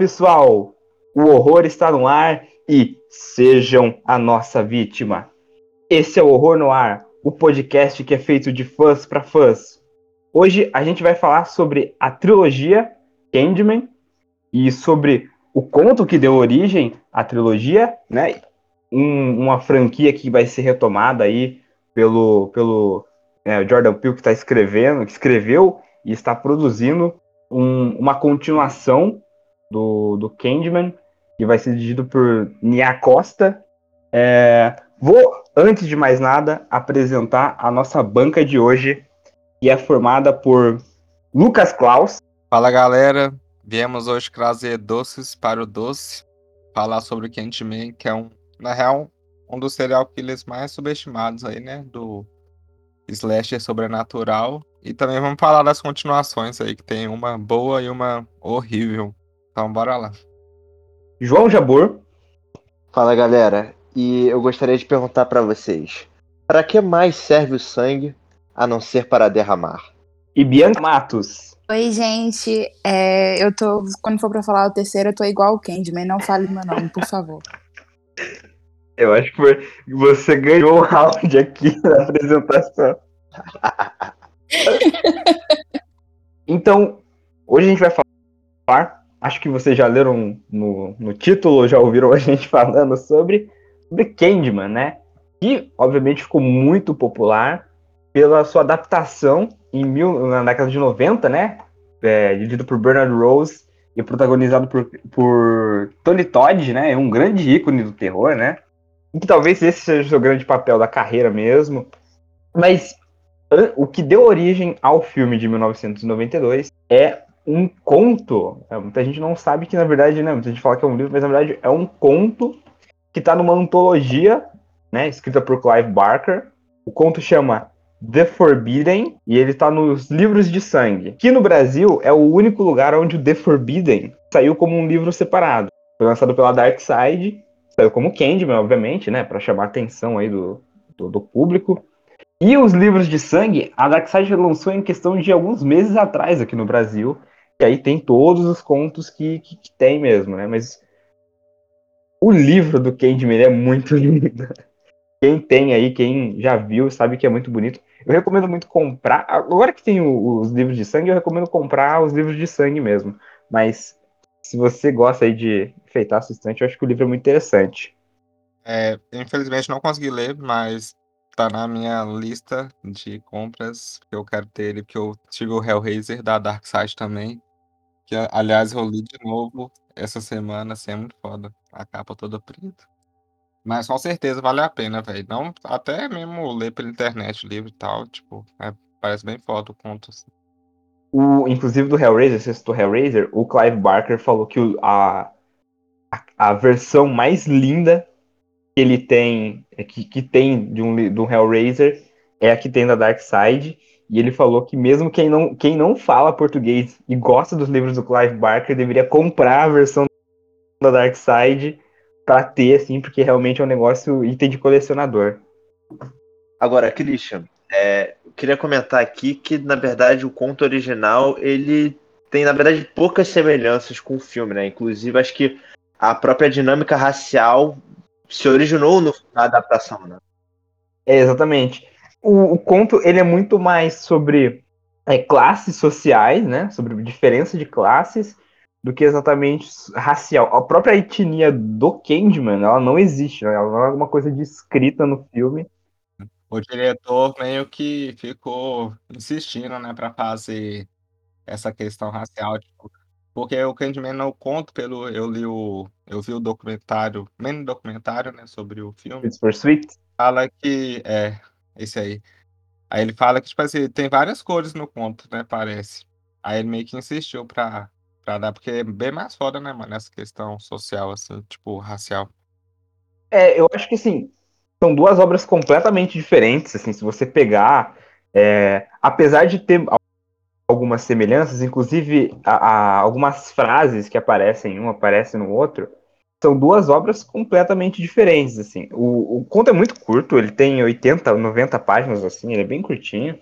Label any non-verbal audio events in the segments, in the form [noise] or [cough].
Pessoal, o horror está no ar e sejam a nossa vítima. Esse é o Horror no Ar, o podcast que é feito de fãs para fãs. Hoje a gente vai falar sobre a trilogia Candyman e sobre o conto que deu origem à trilogia, né? Um, uma franquia que vai ser retomada aí pelo, pelo é, Jordan Peele que está escrevendo, que escreveu e está produzindo um, uma continuação do, do Candyman, que vai ser dirigido por Nia Costa. É, vou, antes de mais nada, apresentar a nossa banca de hoje, que é formada por Lucas Klaus. Fala galera, viemos hoje trazer doces para o doce, falar sobre o Candyman, que é um, na real, um dos serial killers mais subestimados aí, né, do slasher sobrenatural. E também vamos falar das continuações aí, que tem uma boa e uma horrível. Então bora lá. João Jabor. Fala galera, e eu gostaria de perguntar para vocês: para que mais serve o sangue a não ser para derramar? E Bianca Matos. Oi, gente. É, eu tô. Quando for pra falar o terceiro, eu tô igual o Candyman. Não fale meu nome, por favor. [laughs] Eu acho que você ganhou um round aqui [laughs] na apresentação. [laughs] então, hoje a gente vai falar, acho que vocês já leram no, no título, já ouviram a [laughs] gente falando sobre, sobre Candyman, né? Que, obviamente, ficou muito popular pela sua adaptação em mil, na década de 90, né? É, dirigido por Bernard Rose e protagonizado por, por Tony Todd, né? Um grande ícone do terror, né? E que talvez esse seja o seu grande papel da carreira mesmo. Mas o que deu origem ao filme de 1992 é um conto. É, muita gente não sabe que, na verdade, né? Muita gente fala que é um livro, mas na verdade é um conto que está numa antologia, né? Escrita por Clive Barker. O conto chama The Forbidden e ele está nos livros de sangue. Que no Brasil é o único lugar onde o The Forbidden saiu como um livro separado. Foi lançado pela Dark Side, saiu como Candyman, obviamente, né? Para chamar a atenção aí do, do, do público. E os livros de sangue, a Darkseid lançou em questão de alguns meses atrás aqui no Brasil. E aí tem todos os contos que, que, que tem mesmo, né? Mas o livro do Candyman é muito [laughs] lindo. Quem tem aí, quem já viu, sabe que é muito bonito. Eu recomendo muito comprar. Agora que tem os livros de sangue, eu recomendo comprar os livros de sangue mesmo. Mas se você gosta aí de enfeitar sua estante, eu acho que o livro é muito interessante. É, infelizmente não consegui ler, mas tá na minha lista de compras eu quero ter ele, porque eu tive o Hellraiser da Dark Side também. Que, aliás, eu li de novo essa semana, assim, é muito foda. A capa toda preta. Mas com certeza vale a pena, velho. Não, até mesmo ler pela internet o livro e tal, tipo, é, parece bem foda o conto. Assim. O, inclusive do Hellraiser, você citou Hellraiser, o Clive Barker falou que a, a, a versão mais linda que ele tem, é, que, que tem de um, do Hellraiser é a que tem da Dark Side. E ele falou que mesmo quem não, quem não fala português e gosta dos livros do Clive Barker deveria comprar a versão da Dark Side para ter, assim, porque realmente é um negócio item de colecionador. Agora, Christian, é, eu queria comentar aqui que, na verdade, o conto original, ele tem, na verdade, poucas semelhanças com o filme, né? Inclusive, acho que a própria dinâmica racial se originou no, na adaptação, né? É, exatamente. O, o, conto ele é muito mais sobre é, classes sociais, né? Sobre diferença de classes, do que exatamente racial. A própria etnia do Candyman, ela não existe, né? ela não é uma coisa descrita no filme. O diretor meio que ficou insistindo, né, para fazer essa questão racial, tipo, porque o Candyman não conto pelo. Eu li o. Eu vi o documentário, menos documentário, né, sobre o filme. It's for Sweet. Fala que. É, esse aí. Aí ele fala que, tipo assim, tem várias cores no conto, né? Parece. Aí ele meio que insistiu pra, pra dar, porque é bem mais foda, né, mano, essa questão social, assim, tipo, racial. É, eu acho que assim, são duas obras completamente diferentes, assim, se você pegar. É, apesar de ter algumas semelhanças, inclusive a, a, algumas frases que aparecem em um aparecem no outro, são duas obras completamente diferentes, assim. O, o conto é muito curto, ele tem 80, 90 páginas, assim, ele é bem curtinho.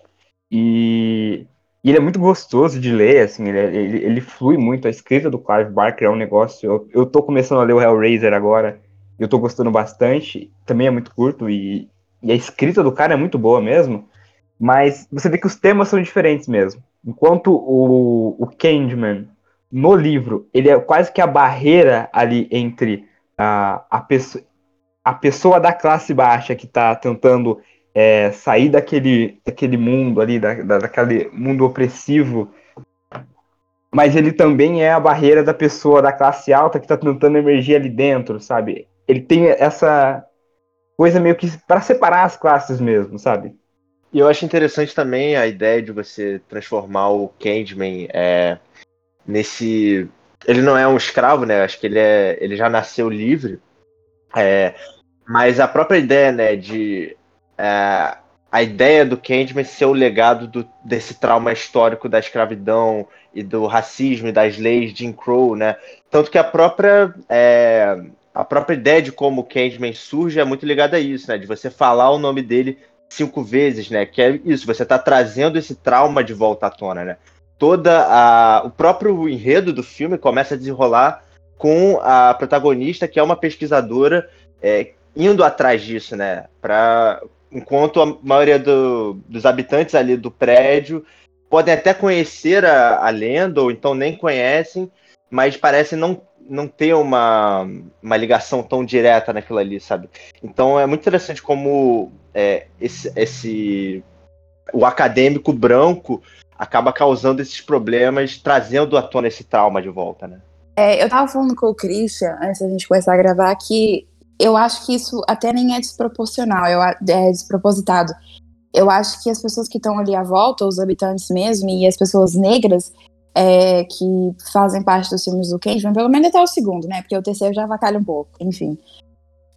E E ele é muito gostoso de ler, assim, ele, ele, ele flui muito. A escrita do Clive Barker é um negócio. Eu, eu tô começando a ler o Hellraiser agora, eu tô gostando bastante. Também é muito curto e, e a escrita do cara é muito boa mesmo. Mas você vê que os temas são diferentes mesmo. Enquanto o, o Candyman, no livro, ele é quase que a barreira ali entre a, a, pessoa, a pessoa da classe baixa que está tentando é, sair daquele, daquele mundo ali, da, da, daquele mundo opressivo, mas ele também é a barreira da pessoa da classe alta que está tentando emergir ali dentro, sabe? Ele tem essa coisa meio que para separar as classes mesmo, sabe? E eu acho interessante também a ideia de você transformar o Candyman é, nesse. Ele não é um escravo, né? Acho que ele, é, ele já nasceu livre. É, mas a própria ideia, né, de. É, a ideia do Candyman ser o legado do, desse trauma histórico da escravidão e do racismo e das leis de Jim Crow, né? Tanto que a própria. É, a própria ideia de como o Candyman surge é muito ligada a isso, né? De você falar o nome dele cinco vezes, né? Que é isso, você está trazendo esse trauma de volta à tona, né? Toda a o próprio enredo do filme começa a desenrolar com a protagonista que é uma pesquisadora é, indo atrás disso, né? Para enquanto a maioria do, dos habitantes ali do prédio podem até conhecer a, a lenda ou então nem conhecem, mas parece não não ter uma, uma ligação tão direta naquilo ali, sabe? Então é muito interessante como é, esse, esse o acadêmico branco acaba causando esses problemas, trazendo à tona esse trauma de volta, né? É, eu tava falando com o Christian, antes da gente começar a gravar, que eu acho que isso até nem é desproporcional, eu, é despropositado. Eu acho que as pessoas que estão ali à volta, os habitantes mesmo, e as pessoas negras, é, que fazem parte dos filmes do Candyman, pelo menos até o segundo, né? Porque o terceiro já avacalha um pouco, enfim.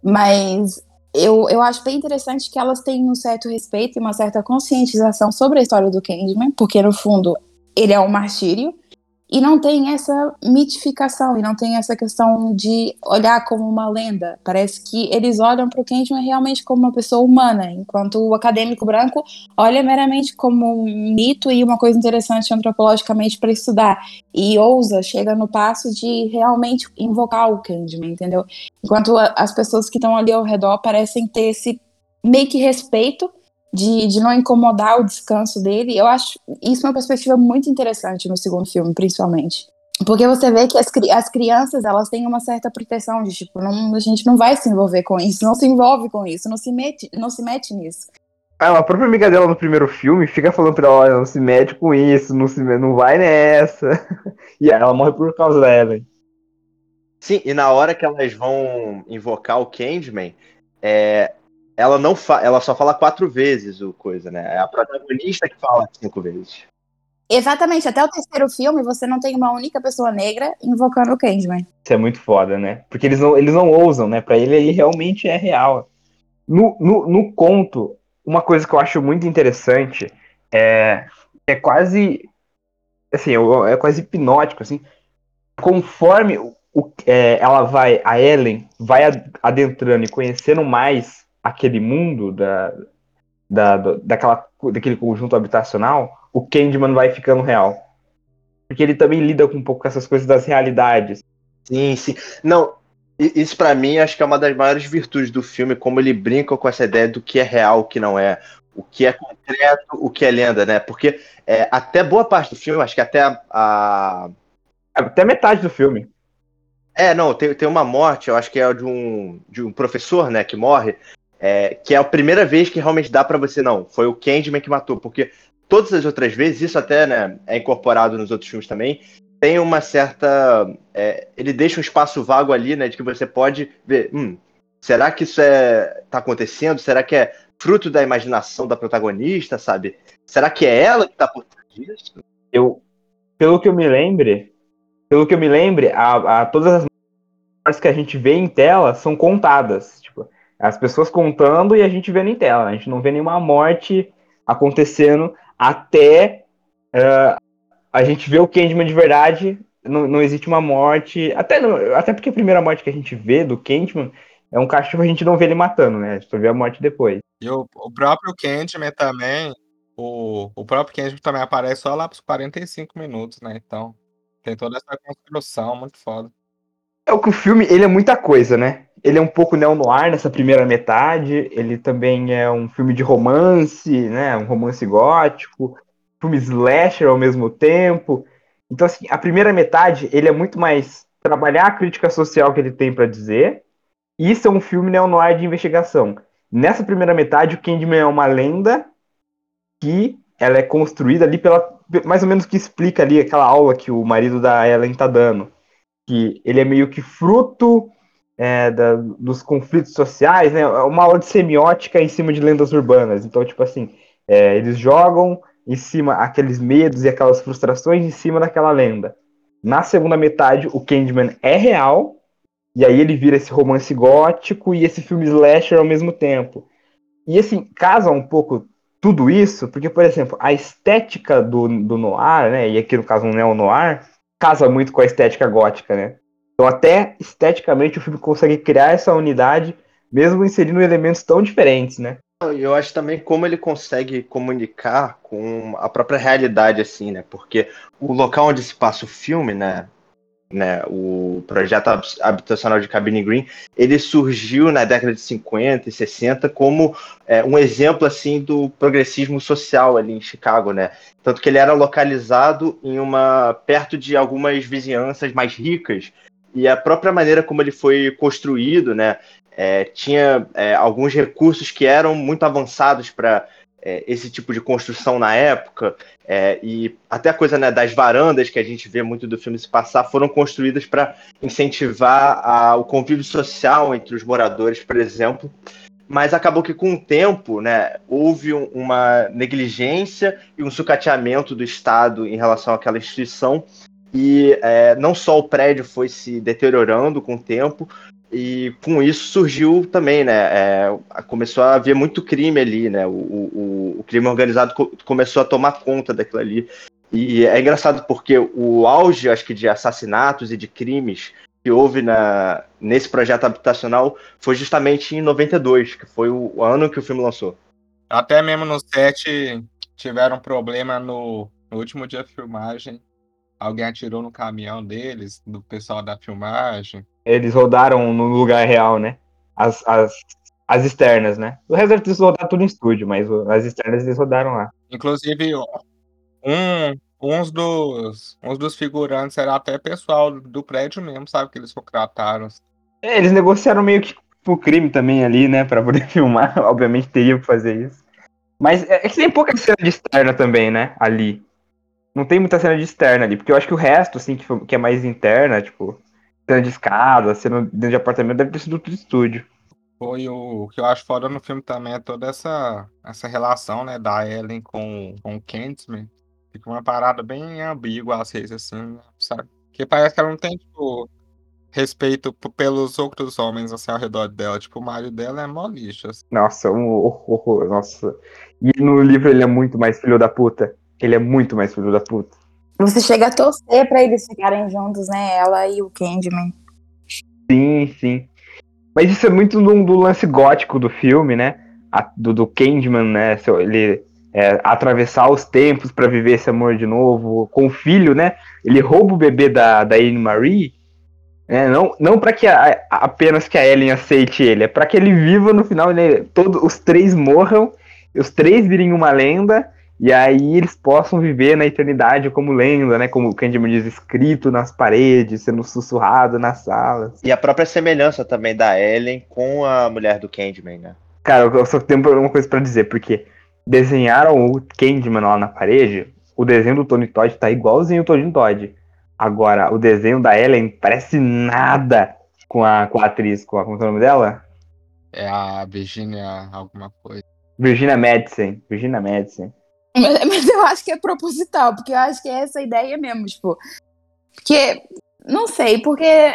Mas eu, eu acho bem interessante que elas têm um certo respeito e uma certa conscientização sobre a história do Candyman, porque no fundo ele é um martírio, e não tem essa mitificação, e não tem essa questão de olhar como uma lenda. Parece que eles olham para o Candyman realmente como uma pessoa humana, enquanto o acadêmico branco olha meramente como um mito e uma coisa interessante antropologicamente para estudar. E ousa, chega no passo de realmente invocar o Candyman, entendeu? Enquanto as pessoas que estão ali ao redor parecem ter esse meio que respeito de, de não incomodar o descanso dele. Eu acho isso uma perspectiva muito interessante no segundo filme, principalmente. Porque você vê que as, as crianças, elas têm uma certa proteção de, tipo, não, a gente não vai se envolver com isso, não se envolve com isso, não se mete, não se mete nisso. Ah, a própria amiga dela no primeiro filme fica falando pra ela, olha, não se mete com isso, não, se, não vai nessa. [laughs] e ela morre por causa da Ellen. Sim, e na hora que elas vão invocar o Candyman, é, ela não ela só fala quatro vezes o coisa, né? É a protagonista que fala cinco vezes. Exatamente, até o terceiro filme você não tem uma única pessoa negra invocando o Candyman. Isso é muito foda, né? Porque eles não, eles não ousam, né? Pra ele, ele realmente é real. No, no, no conto, uma coisa que eu acho muito interessante é, é quase assim, é quase hipnótico, assim. Conforme o, é, ela vai, a Ellen vai adentrando e conhecendo mais aquele mundo da, da, daquela, daquele conjunto habitacional, o Candyman vai ficando real. Porque ele também lida com um pouco com essas coisas das realidades. Sim, sim. Não, isso para mim acho que é uma das maiores virtudes do filme, como ele brinca com essa ideia do que é real, o que não é, o que é concreto, o que é lenda, né? Porque é, até boa parte do filme, acho que até a, a... Até metade do filme. É, não, tem, tem uma morte, eu acho que é de um, de um professor, né, que morre, é, que é a primeira vez que realmente dá para você, não, foi o Candyman que matou, porque todas as outras vezes, isso até né, é incorporado nos outros filmes também, tem uma certa. É, ele deixa um espaço vago ali, né, de que você pode ver, hum, será que isso é, tá acontecendo? Será que é fruto da imaginação da protagonista, sabe? Será que é ela que tá por trás disso? Eu, pelo que eu me lembre, pelo que eu me lembre, a, a todas as mortes que a gente vê em tela são contadas. As pessoas contando e a gente vendo em tela. A gente não vê nenhuma morte acontecendo até uh, a gente ver o Candyman de verdade. Não, não existe uma morte. Até, não, até porque a primeira morte que a gente vê do Candyman é um cachorro, a gente não vê ele matando, né? A gente só vê a morte depois. E o, o próprio Candyman também, o, o próprio Kendrick também aparece só lá pros 45 minutos, né? Então, tem toda essa construção muito foda. É o que o filme, ele é muita coisa, né? Ele é um pouco neo-noir nessa primeira metade, ele também é um filme de romance, né? Um romance gótico, filme slasher ao mesmo tempo. Então, assim, a primeira metade, ele é muito mais trabalhar a crítica social que ele tem para dizer. Isso é um filme neo-noir de investigação. Nessa primeira metade, o Candyman é uma lenda que ela é construída ali pela. Mais ou menos que explica ali aquela aula que o marido da Ellen tá dando. Que ele é meio que fruto é, da, dos conflitos sociais, né? É uma aula de semiótica em cima de lendas urbanas. Então, tipo assim, é, eles jogam em cima aqueles medos e aquelas frustrações em cima daquela lenda. Na segunda metade, o Candyman é real, e aí ele vira esse romance gótico e esse filme slasher ao mesmo tempo. E assim, casa um pouco tudo isso, porque, por exemplo, a estética do, do noir, né, e aqui no caso um neo-noir, casa muito com a estética gótica, né? Então até esteticamente o filme consegue criar essa unidade, mesmo inserindo elementos tão diferentes, né? Eu acho também como ele consegue comunicar com a própria realidade, assim, né? Porque o local onde se passa o filme, né? né, o projeto habitacional de Cabine Green, ele surgiu na década de 50 e 60 como é, um exemplo assim do progressismo social ali em Chicago, né? Tanto que ele era localizado em uma perto de algumas vizinhanças mais ricas e a própria maneira como ele foi construído, né, é, tinha é, alguns recursos que eram muito avançados para é, esse tipo de construção na época, é, e até a coisa né, das varandas que a gente vê muito do filme se passar foram construídas para incentivar a, o convívio social entre os moradores, por exemplo. Mas acabou que com o tempo né, houve um, uma negligência e um sucateamento do Estado em relação àquela instituição. E é, não só o prédio foi se deteriorando com o tempo, e com isso surgiu também, né? É, começou a haver muito crime ali, né? O, o, o crime organizado co começou a tomar conta daquilo ali. E é engraçado porque o auge, acho que, de assassinatos e de crimes que houve na, nesse projeto habitacional foi justamente em 92, que foi o, ano que o filme lançou. Até mesmo no set tiveram problema no, no último dia de filmagem. Alguém atirou no caminhão deles, do pessoal da filmagem eles rodaram no lugar real, né? As, as, as externas, né? O resto eles rodaram tudo em estúdio, mas as externas eles rodaram lá. Inclusive, um, uns, dos, uns dos figurantes era até pessoal do prédio mesmo, sabe? Que eles contrataram. É, eles negociaram meio que o crime também ali, né? Pra poder [laughs] filmar. Obviamente teria que fazer isso. Mas é, é que tem pouca cena de externa também, né? Ali. Não tem muita cena de externa ali, porque eu acho que o resto, assim, que, que é mais interna, tipo, cena de escada, cena dentro de apartamento, deve ter sido tudo estúdio. Foi o, o que eu acho foda no filme também é toda essa, essa relação, né, da Ellen com, com o Kentman. Fica uma parada bem ambígua às vezes, assim, sabe? Que parece que ela não tem, tipo, respeito pelos outros homens, assim, ao redor dela. Tipo, o marido dela é mó lixo, assim. Nossa, um horror, nossa. E no livro ele é muito mais filho da puta. Ele é muito mais filho da puta. Você chega a torcer para eles ficarem juntos, né? Ela e o Candyman. Sim, sim. Mas isso é muito do, do lance gótico do filme, né? A, do, do Candyman, né? Ele é, atravessar os tempos para viver esse amor de novo com o filho, né? Ele rouba o bebê da, da Anne Marie, né? não, não para que a, apenas que a Ellen aceite ele, é para que ele viva no final, ele, todos os três morram, os três virem uma lenda e aí eles possam viver na eternidade como lenda, né? Como o Candyman diz, escrito nas paredes, sendo sussurrado nas salas. E a própria semelhança também da Ellen com a mulher do Candyman, né? Cara, eu só tenho uma coisa para dizer, porque desenharam o Candyman lá na parede, o desenho do Tony Todd tá igualzinho o Tony Todd. Agora, o desenho da Ellen parece nada com a, com a atriz, com a, como é o nome dela? É a Virginia alguma coisa. Virginia Madison. Virginia Madison. Mas, [laughs] mas, eu acho que é proposital, porque eu acho que é essa ideia mesmo, tipo. Porque, não sei, porque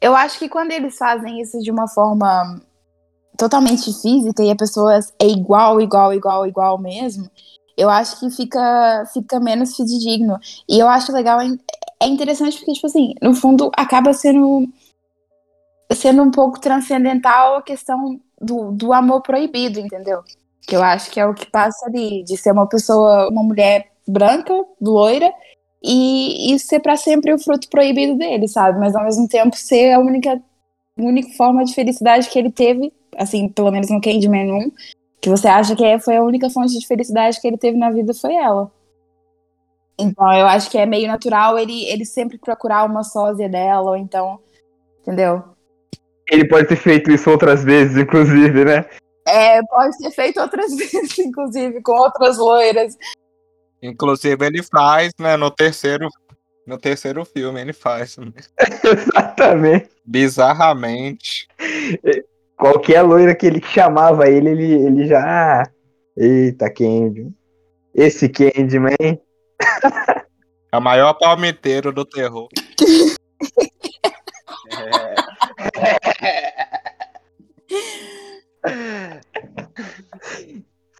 eu acho que quando eles fazem isso de uma forma totalmente física e a pessoa é igual, igual, igual, igual mesmo, eu acho que fica, fica menos fidedigno. E eu acho legal, é interessante porque, tipo assim, no fundo acaba sendo, sendo um pouco transcendental a questão do, do amor proibido, entendeu? Que eu acho que é o que passa ali, de ser uma pessoa, uma mulher branca, loira, e, e ser para sempre o fruto proibido dele, sabe? Mas ao mesmo tempo ser a única, única forma de felicidade que ele teve, assim, pelo menos no Candyman 1, que você acha que é, foi a única fonte de felicidade que ele teve na vida foi ela. Então eu acho que é meio natural ele, ele sempre procurar uma sósia dela, ou então, entendeu? Ele pode ter feito isso outras vezes, inclusive, né? É, pode ter feito outras [laughs] vezes, inclusive, com outras loiras. Inclusive ele faz, né, no terceiro, no terceiro filme ele faz. Né? [laughs] Exatamente. Bizarramente. Qualquer loira que ele chamava ele, ele, ele já. Eita, Candy. Esse Candyman. É o maior palmiteiro do terror. [laughs]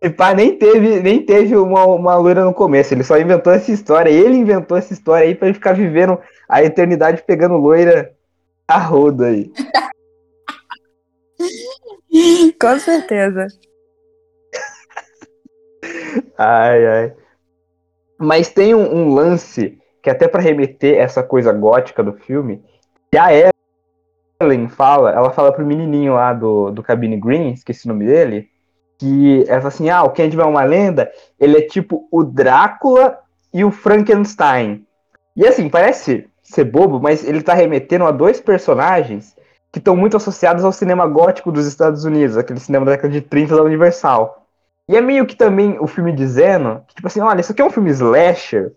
E pá, nem teve, nem teve uma, uma loira no começo, ele só inventou essa história, ele inventou essa história aí pra ele ficar vivendo a eternidade pegando loira a roda aí. [laughs] Com certeza. Ai, ai. Mas tem um, um lance que até para remeter essa coisa gótica do filme, que a Ellen fala, ela fala pro menininho lá do, do Cabine Green, esqueci o nome dele, que ela fala assim, ah, o Candyman é uma lenda, ele é tipo o Drácula e o Frankenstein. E assim, parece ser bobo, mas ele tá remetendo a dois personagens que estão muito associados ao cinema gótico dos Estados Unidos, aquele cinema da década de 30 da Universal. E é meio que também o filme dizendo, que, tipo assim, olha, isso aqui é um filme slasher,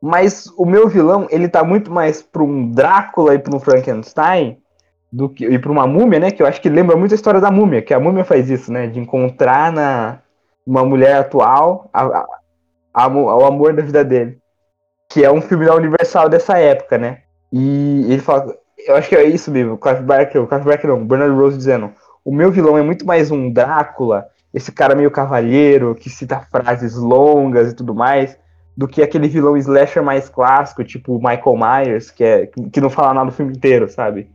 mas o meu vilão, ele tá muito mais pra um Drácula e pra um Frankenstein do que, e pra uma múmia, né? Que eu acho que lembra muito a história da múmia, que a múmia faz isso, né? De encontrar na uma mulher atual a, a, a, o amor da vida dele. Que é um filme da Universal dessa época, né? E ele fala. Eu acho que é isso mesmo, Clive Barker, o Clive Barker não, Bernard Rose dizendo. O meu vilão é muito mais um Drácula, esse cara meio cavalheiro, que cita frases longas e tudo mais, do que aquele vilão slasher mais clássico, tipo Michael Myers, que, é, que não fala nada o filme inteiro, sabe?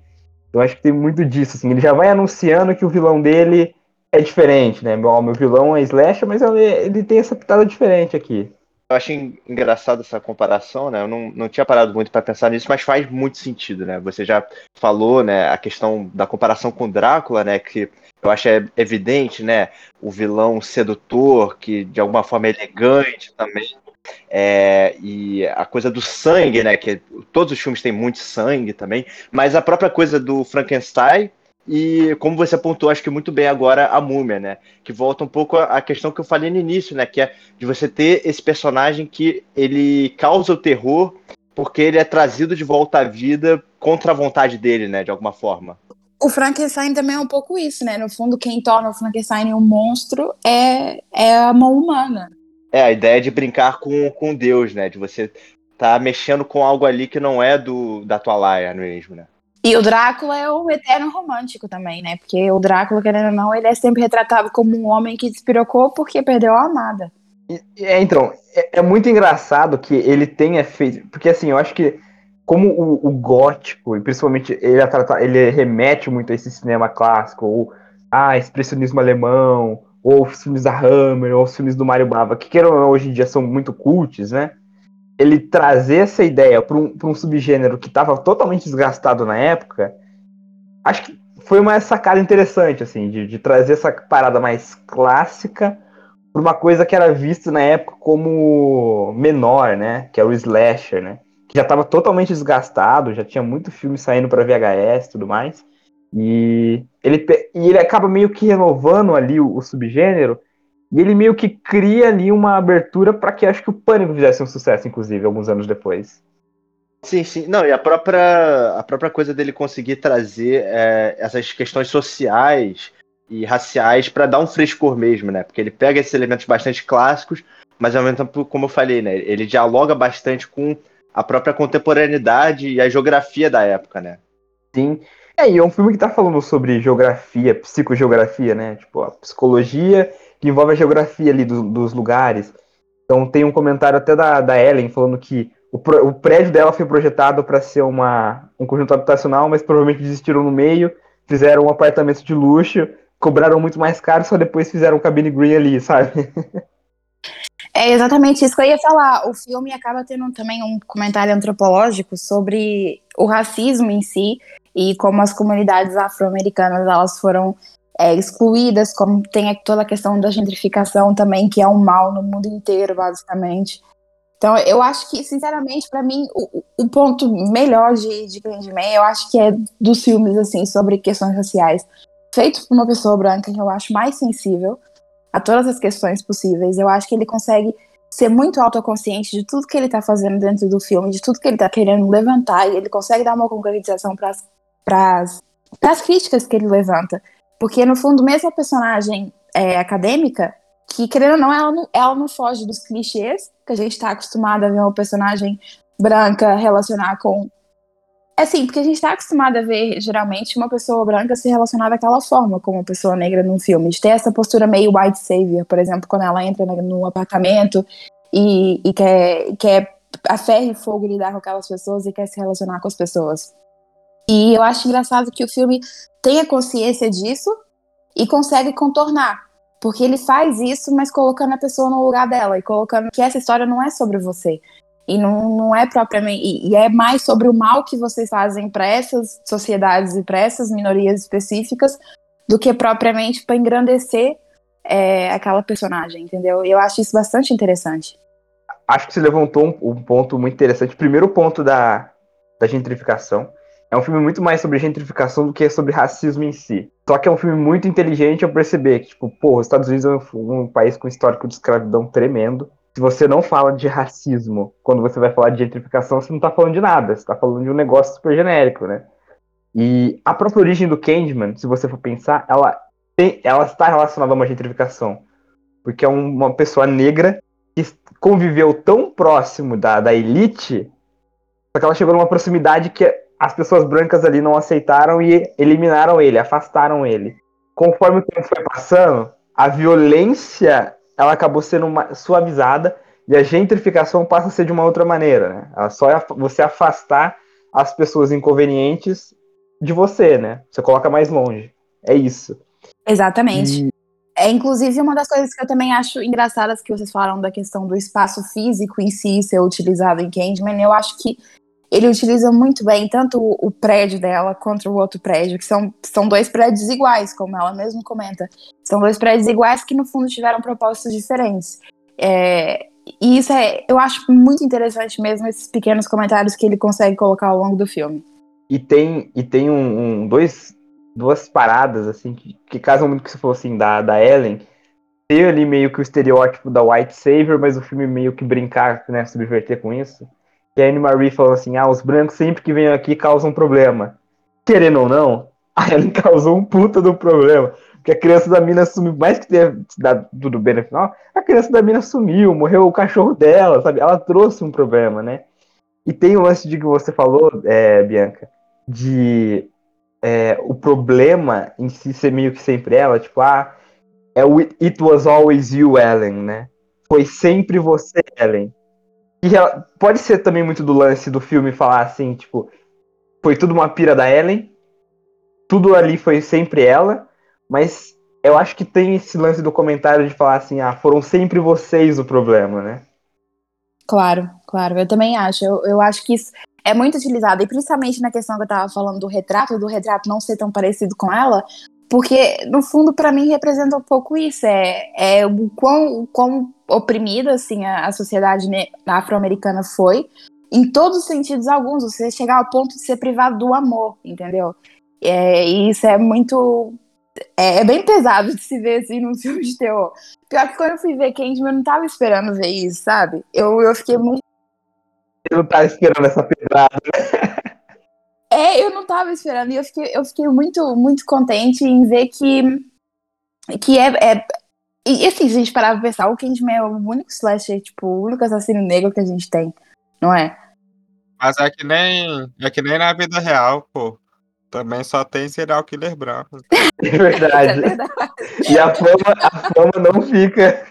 Eu acho que tem muito disso, assim. Ele já vai anunciando que o vilão dele é diferente, né? Bom, meu vilão é Slash, mas ele, ele tem essa pitada diferente aqui. Eu acho engraçado essa comparação, né? Eu não, não tinha parado muito para pensar nisso, mas faz muito sentido, né? Você já falou, né, a questão da comparação com Drácula, né, que eu acho é evidente, né, o vilão sedutor, que de alguma forma é elegante também, é, e a coisa do sangue, né? Que todos os filmes têm muito sangue também, mas a própria coisa do Frankenstein e como você apontou, acho que muito bem agora a múmia, né? Que volta um pouco à questão que eu falei no início, né? Que é de você ter esse personagem que ele causa o terror porque ele é trazido de volta à vida contra a vontade dele, né? De alguma forma. O Frankenstein também é um pouco isso, né? No fundo, quem torna o Frankenstein um monstro é, é a mão humana. É, a ideia de brincar com, com Deus, né? De você tá mexendo com algo ali que não é do da tua laia mesmo, né? E o Drácula é o eterno romântico também, né? Porque o Drácula, querendo ou não, ele é sempre retratado como um homem que despirocou porque perdeu a amada. É, então, é, é, muito engraçado que ele tenha feito. Porque assim, eu acho que como o, o gótico, e principalmente ele, ele remete muito a esse cinema clássico, ou ah, expressionismo alemão, ou os filmes da Hammer, ou os filmes do Mario Bava, que queiram hoje em dia são muito cults, né? Ele trazer essa ideia para um, um subgênero que estava totalmente desgastado na época, acho que foi uma sacada interessante, assim, de, de trazer essa parada mais clássica para uma coisa que era vista na época como menor, né? Que é o slasher, né? Que já estava totalmente desgastado, já tinha muito filme saindo para VHS e tudo mais. E ele, e ele acaba meio que renovando ali o, o subgênero, e ele meio que cria ali uma abertura para que acho que o Pânico fizesse um sucesso, inclusive, alguns anos depois. Sim, sim. Não, e a própria, a própria coisa dele conseguir trazer é, essas questões sociais e raciais para dar um frescor mesmo, né? Porque ele pega esses elementos bastante clássicos, mas ao mesmo tempo, como eu falei, né? Ele dialoga bastante com a própria contemporaneidade e a geografia da época, né? Sim. É, e é um filme que tá falando sobre geografia, psicogeografia, né? Tipo, a psicologia que envolve a geografia ali do, dos lugares. Então tem um comentário até da, da Ellen falando que o, o prédio dela foi projetado para ser uma, um conjunto habitacional, mas provavelmente desistiram no meio, fizeram um apartamento de luxo cobraram muito mais caro, só depois fizeram cabine green ali, sabe? [laughs] É exatamente isso que eu ia falar. O filme acaba tendo também um comentário antropológico sobre o racismo em si e como as comunidades afro-americanas elas foram é, excluídas, como tem toda a questão da gentrificação também, que é um mal no mundo inteiro, basicamente. Então, eu acho que, sinceramente, para mim, o, o, ponto melhor de, de Candyman, eu acho que é dos filmes, assim, sobre questões raciais, feitos por uma pessoa branca, que eu acho mais sensível a todas as questões possíveis. Eu acho que ele consegue ser muito autoconsciente de tudo que ele tá fazendo dentro do filme, de tudo que ele tá querendo levantar, e ele consegue dar uma concretização para as críticas que ele levanta. Porque, no fundo, mesmo a personagem é, acadêmica, que, querendo ou não ela, não, ela não foge dos clichês que a gente está acostumado a ver uma personagem branca relacionar com. É assim, porque a gente está acostumado a ver, geralmente, uma pessoa branca se relacionar daquela forma com uma pessoa negra num filme. De ter essa postura meio white savior, por exemplo, quando ela entra no apartamento e, e quer, quer a ferro e fogo lidar com aquelas pessoas e quer se relacionar com as pessoas. E eu acho engraçado que o filme tenha consciência disso e consegue contornar. Porque ele faz isso, mas colocando a pessoa no lugar dela e colocando que essa história não é sobre você. E não, não é propriamente. E, e é mais sobre o mal que vocês fazem para essas sociedades e para essas minorias específicas do que propriamente para engrandecer é, aquela personagem, entendeu? Eu acho isso bastante interessante. Acho que você levantou um, um ponto muito interessante. Primeiro ponto da, da gentrificação. É um filme muito mais sobre gentrificação do que sobre racismo em si. Só que é um filme muito inteligente ao perceber que, tipo, pô, os Estados Unidos é um, um país com histórico de escravidão tremendo. Se você não fala de racismo quando você vai falar de gentrificação, você não tá falando de nada. Você tá falando de um negócio super genérico, né? E a própria origem do Candyman, se você for pensar, ela, tem, ela está relacionada a uma gentrificação. Porque é uma pessoa negra que conviveu tão próximo da, da elite, só que ela chegou numa proximidade que as pessoas brancas ali não aceitaram e eliminaram ele, afastaram ele. Conforme o tempo foi passando, a violência ela acabou sendo uma, suavizada e a gentrificação passa a ser de uma outra maneira, né? Ela só é você afastar as pessoas inconvenientes de você, né? Você coloca mais longe. É isso. Exatamente. E... É inclusive uma das coisas que eu também acho engraçadas que vocês falaram da questão do espaço físico em si ser utilizado em Candyman. Eu acho que ele utiliza muito bem tanto o, o, prédio dela quanto o outro prédio, que são, são dois prédios iguais, como ela mesma comenta. São dois prédios iguais que, no fundo, tiveram propósitos diferentes. É, e isso é, eu acho muito interessante mesmo, esses pequenos comentários que ele consegue colocar ao longo do filme. E tem, e tem um, um dois, duas paradas, assim, que, que casam muito com o que você falou, assim, da, da Ellen. Tem ali meio que o estereótipo da White Savior, mas o filme meio que brincar, né, subverter com isso. E a Anne Marie falou assim: ah, os brancos sempre que vêm aqui causam problema. Querendo ou não, [laughs] a Ellen causou um puta do problema. Porque a criança da mina sumiu, mais que tenha dado tudo bem no final, a criança da mina sumiu, morreu o cachorro dela, sabe? Ela trouxe um problema, né? E tem o lance de que você falou, é, Bianca, de é, o problema em si ser meio que sempre ela, tipo, ah, é o It was always you, Ellen, né? Foi sempre você, Ellen. E ela, pode ser também muito do lance do filme falar assim, tipo, foi tudo uma pira da Ellen, tudo ali foi sempre ela, mas eu acho que tem esse lance do comentário de falar assim, ah, foram sempre vocês o problema, né? Claro, claro, eu também acho. Eu, eu acho que isso é muito utilizado, e principalmente na questão que eu tava falando do retrato, do retrato não ser tão parecido com ela, porque, no fundo, para mim, representa um pouco isso. É, é o, quão, o quão oprimida assim, a, a sociedade afro-americana foi, em todos os sentidos alguns. Você chegar ao ponto de ser privado do amor, entendeu? É, e isso é muito. É, é, bem pesado de se ver assim num [laughs] filme de terror. Pior que quando eu fui ver Candyman, eu não tava esperando ver isso, sabe? Eu, eu fiquei muito. Eu não tava esperando essa pedrada, né? [laughs] É, eu não tava esperando. E eu fiquei, eu fiquei muito, muito contente em ver que, que é, é... E assim, se a gente parar pra pensar, o Candyman é o único slasher, tipo, o único assassino negro que a gente tem, não é? Mas é que nem, é que nem na vida real, pô. Também só tem serial killer branco. [laughs] É verdade. é verdade. E a fama, a fama não fica.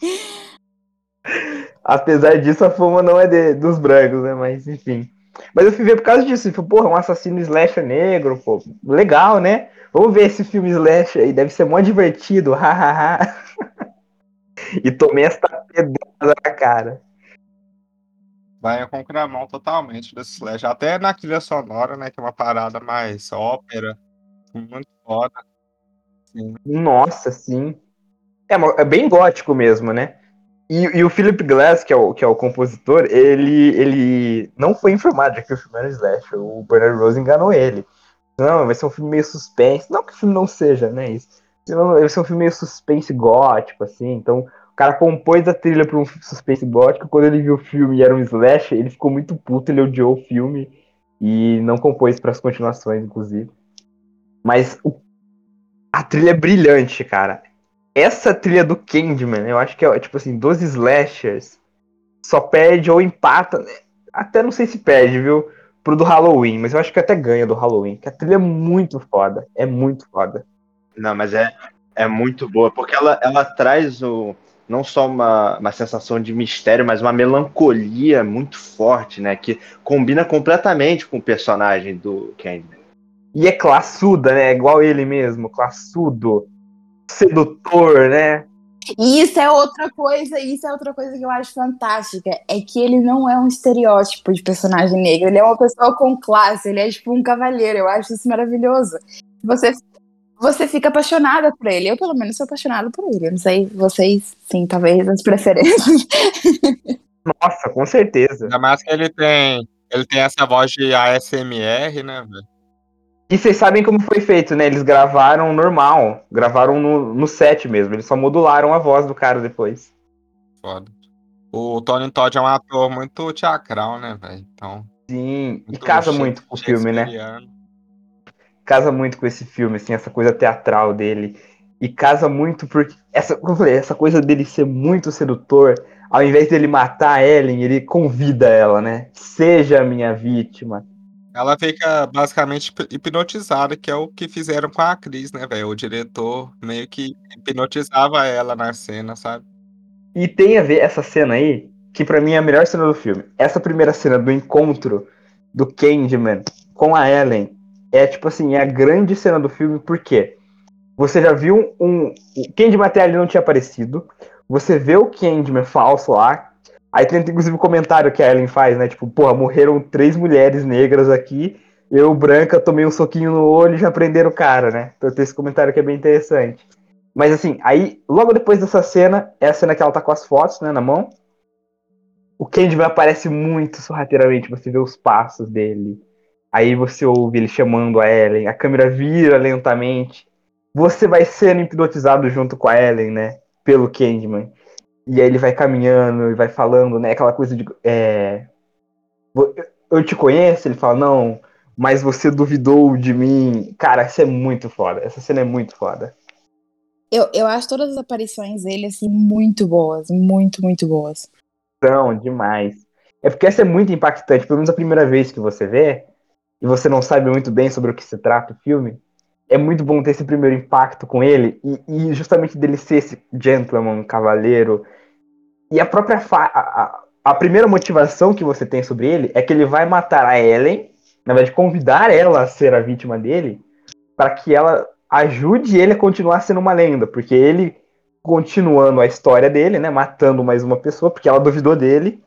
[laughs] Apesar disso, a fama não é de, dos brancos, né? Mas enfim. Mas eu fui ver por causa disso. Falei, porra, um assassino slasher negro, pô, legal, né? Vamos ver esse filme slasher aí, deve ser mó divertido, [laughs] hahaha. e tomei essa pedrada na cara. Vai a mão totalmente desse Slash. Até na trilha sonora, né? Que é uma parada mais ópera. Muito foda. Sim. Nossa, sim. É, é, bem gótico mesmo, né? E, e, o Philip Glass, que é o, que é o compositor, ele, ele não foi informado de que o filme era Slash. O Bernard Rose enganou ele. Não, vai ser um filme meio suspense. Não que o filme não seja, né? Isso. Vai ser um filme meio suspense gótico, assim. Então, cara compôs a trilha para um suspense gótico. Quando ele viu o filme e era um slash, ele ficou muito puto, ele odiou o filme e não compôs para as continuações, inclusive. Mas o... a trilha é brilhante, cara. Essa trilha do Candyman, eu acho que é tipo assim, dos slashers, só perde ou empata. Né? Até não sei se perde, viu? Pro do Halloween, mas eu acho que até ganha do Halloween. Que a trilha é muito foda. É muito foda. Não, mas é, é muito boa, porque ela, ela traz o não só uma, uma sensação de mistério, mas uma melancolia muito forte, né? Que combina completamente com o personagem do Candyman. E é classuda, né? Igual ele mesmo, classudo, sedutor, né? E isso é outra coisa, isso é outra coisa que eu acho fantástica, é que ele não é um estereótipo de personagem negro, ele é uma pessoa com classe, ele é tipo um cavalheiro, eu acho isso maravilhoso. Você você fica apaixonada por ele. Eu, pelo menos, sou apaixonada por ele. Eu não sei, vocês, sim, talvez as preferências. Nossa, com certeza. Ainda mais que ele tem, ele tem essa voz de ASMR, né, velho? E vocês sabem como foi feito, né? Eles gravaram normal. Gravaram no, no set mesmo. Eles só modularam a voz do cara depois. Foda. O Tony Todd é um ator muito teatral, né, velho? Então. Sim, e casa muito com o filme, né? casa muito com esse filme, assim, essa coisa teatral dele. E casa muito porque essa, essa coisa dele ser muito sedutor, ao invés dele matar a Ellen, ele convida ela, né? Seja a minha vítima. Ela fica basicamente hipnotizada, que é o que fizeram com a Cris, né, velho? O diretor meio que hipnotizava ela na cena, sabe? E tem a ver essa cena aí, que para mim é a melhor cena do filme. Essa primeira cena do encontro do Candyman com a Ellen é tipo assim, é a grande cena do filme, porque você já viu um. O Candyman até ali não tinha aparecido. Você vê o Candyman falso lá. Aí tem inclusive o um comentário que a Ellen faz, né? Tipo, porra, morreram três mulheres negras aqui. Eu, branca, tomei um soquinho no olho e já prenderam o cara, né? Então tem esse comentário que é bem interessante. Mas assim, aí, logo depois dessa cena, é a cena que ela tá com as fotos, né, na mão. O Candyman aparece muito sorrateiramente, você vê os passos dele. Aí você ouve ele chamando a Ellen, a câmera vira lentamente. Você vai sendo hipnotizado junto com a Ellen, né? Pelo Candyman. E aí ele vai caminhando e vai falando, né? Aquela coisa de. É... Eu te conheço? Ele fala, não, mas você duvidou de mim. Cara, isso é muito foda. Essa cena é muito foda. Eu, eu acho todas as aparições dele, assim, muito boas. Muito, muito boas. São, demais. É porque essa é muito impactante. Pelo menos a primeira vez que você vê, e você não sabe muito bem sobre o que se trata o filme, é muito bom ter esse primeiro impacto com ele e, e justamente dele ser esse gentleman, cavaleiro. E a própria a, a, primeira motivação que você tem sobre ele é que ele vai matar a Ellen, na verdade, convidar ela a ser a vítima dele, para que ela ajude ele a continuar sendo uma lenda, porque ele continuando a história dele, né, matando mais uma pessoa, porque ela duvidou dele,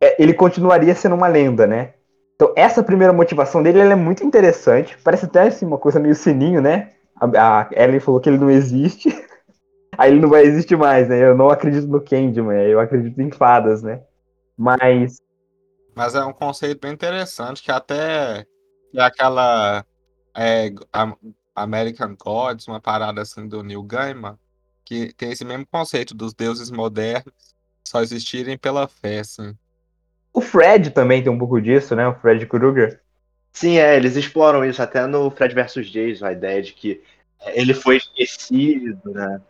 é, ele continuaria sendo uma lenda, né? Então, essa primeira motivação dele é muito interessante. Parece até assim, uma coisa meio sininho, né? A, a Ellen falou que ele não existe. [laughs] Aí ele não vai existir mais, né? Eu não acredito no Candyman, eu acredito em fadas, né? Mas. Mas é um conceito bem interessante, que até é aquela é, American Gods, uma parada assim do Neil Gaiman, que tem esse mesmo conceito dos deuses modernos só existirem pela fé, assim. O Fred também tem um pouco disso, né? O Fred Krueger. Sim, é, eles exploram isso até no Fred vs Jason, a ideia de que ele foi esquecido, né?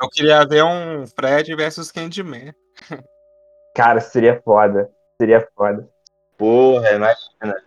Eu queria ver um Fred versus Candyman. Cara, seria foda. Seria foda. Porra, imagina.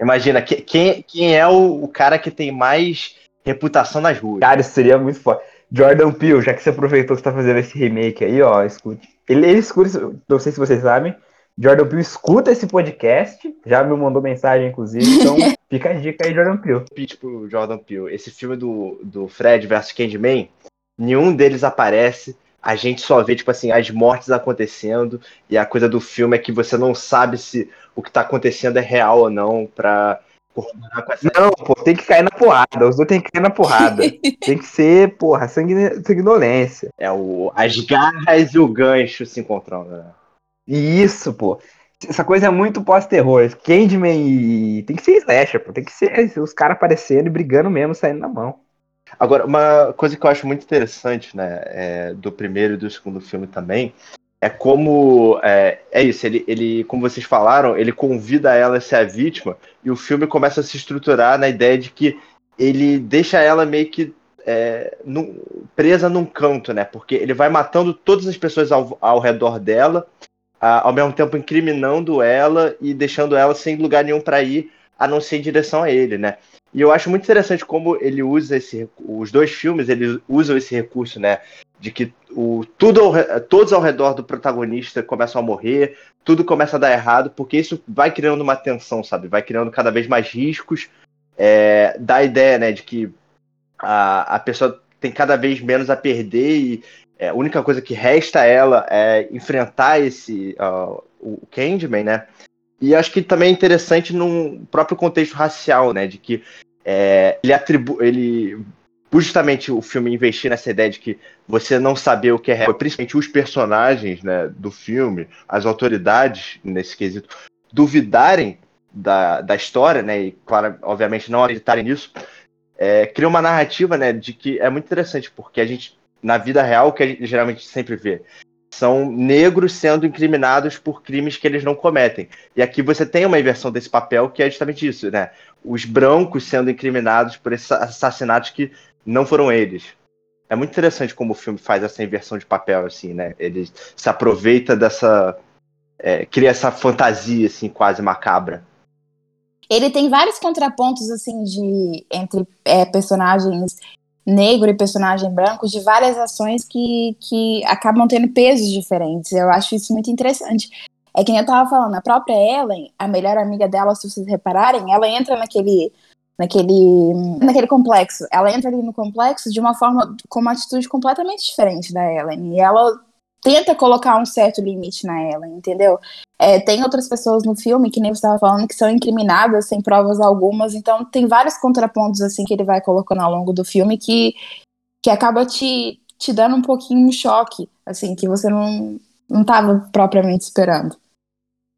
Imagina, quem, quem é o, o cara que tem mais reputação nas ruas? Cara, isso seria muito foda. Jordan Peele, já que você aproveitou que você tá fazendo esse remake aí, ó, escute. Ele, ele escute, não sei se vocês sabem, Jordan Peele escuta esse podcast, já me mandou mensagem, inclusive, então [laughs] fica a dica aí, Jordan Peele. Pitch pro Jordan Peele. Esse filme do, do Fred versus Candyman, nenhum deles aparece. A gente só vê, tipo assim, as mortes acontecendo. E a coisa do filme é que você não sabe se o que tá acontecendo é real ou não pra corroborar com essa. Não, pô, tem que cair na porrada. Os dois tem que cair na porrada. [laughs] tem que ser, porra, sanguin- sanguinolência. É o, as garras e o gancho se encontrando, né? E Isso, pô. Essa coisa é muito pós-terror. Candyman e. Tem que ser slasher, pô. Tem que ser os caras aparecendo e brigando mesmo, saindo na mão. Agora, uma coisa que eu acho muito interessante, né, é, do primeiro e do segundo filme também, é como. É, é isso, ele, ele, como vocês falaram, ele convida ela a ser a vítima, e o filme começa a se estruturar na ideia de que ele deixa ela meio que é, num- presa num canto, né? Porque ele vai matando todas as pessoas ao, ao redor dela, a- ao mesmo tempo incriminando ela e deixando ela sem lugar nenhum para ir, a não ser em direção a ele, né? E eu acho muito interessante como ele usa esse os dois filmes, eles usam esse recurso, né, de que o tudo ao todos ao redor do protagonista começam a morrer, tudo começa a dar errado, porque isso vai criando uma tensão, sabe? Vai criando cada vez mais riscos, é, dá a ideia, né, de que a, a pessoa tem cada vez menos a perder e é, a única coisa que resta a ela é enfrentar esse ah, o Candyman, né? E acho que também é interessante num próprio contexto racial, né? De que é, ele atribui. Ele, justamente o filme investir nessa ideia de que você não saber o que é real, principalmente os personagens né, do filme, as autoridades nesse quesito, duvidarem da, da história, né? E, claro, obviamente, não acreditarem nisso, é, cria uma narrativa, né? De que é muito interessante, porque a gente, na vida real, o que a gente geralmente sempre vê são negros sendo incriminados por crimes que eles não cometem. E aqui você tem uma inversão desse papel que é justamente isso, né? Os brancos sendo incriminados por esses assassinatos que não foram eles. É muito interessante como o filme faz essa inversão de papel, assim, né? Ele se aproveita dessa. é, cria essa fantasia, assim, quase macabra. Ele tem vários contrapontos, assim, de entre é, personagens negro e personagem branco, de várias ações que, que acabam tendo pesos diferentes. Eu acho isso muito interessante. É que nem eu tava falando, a própria Ellen, a melhor amiga dela, se vocês repararem, ela entra naquele, naquele, naquele complexo. Ela entra ali no complexo de uma forma, com uma atitude completamente diferente da Ellen. E ela tenta colocar um certo limite na Ellen, entendeu? É, tem outras pessoas no filme, que nem você estava falando, que são incriminadas sem provas algumas. Então, tem vários contrapontos assim que ele vai colocando ao longo do filme que, que acaba te, te dando um pouquinho um choque, assim, que você não estava propriamente esperando.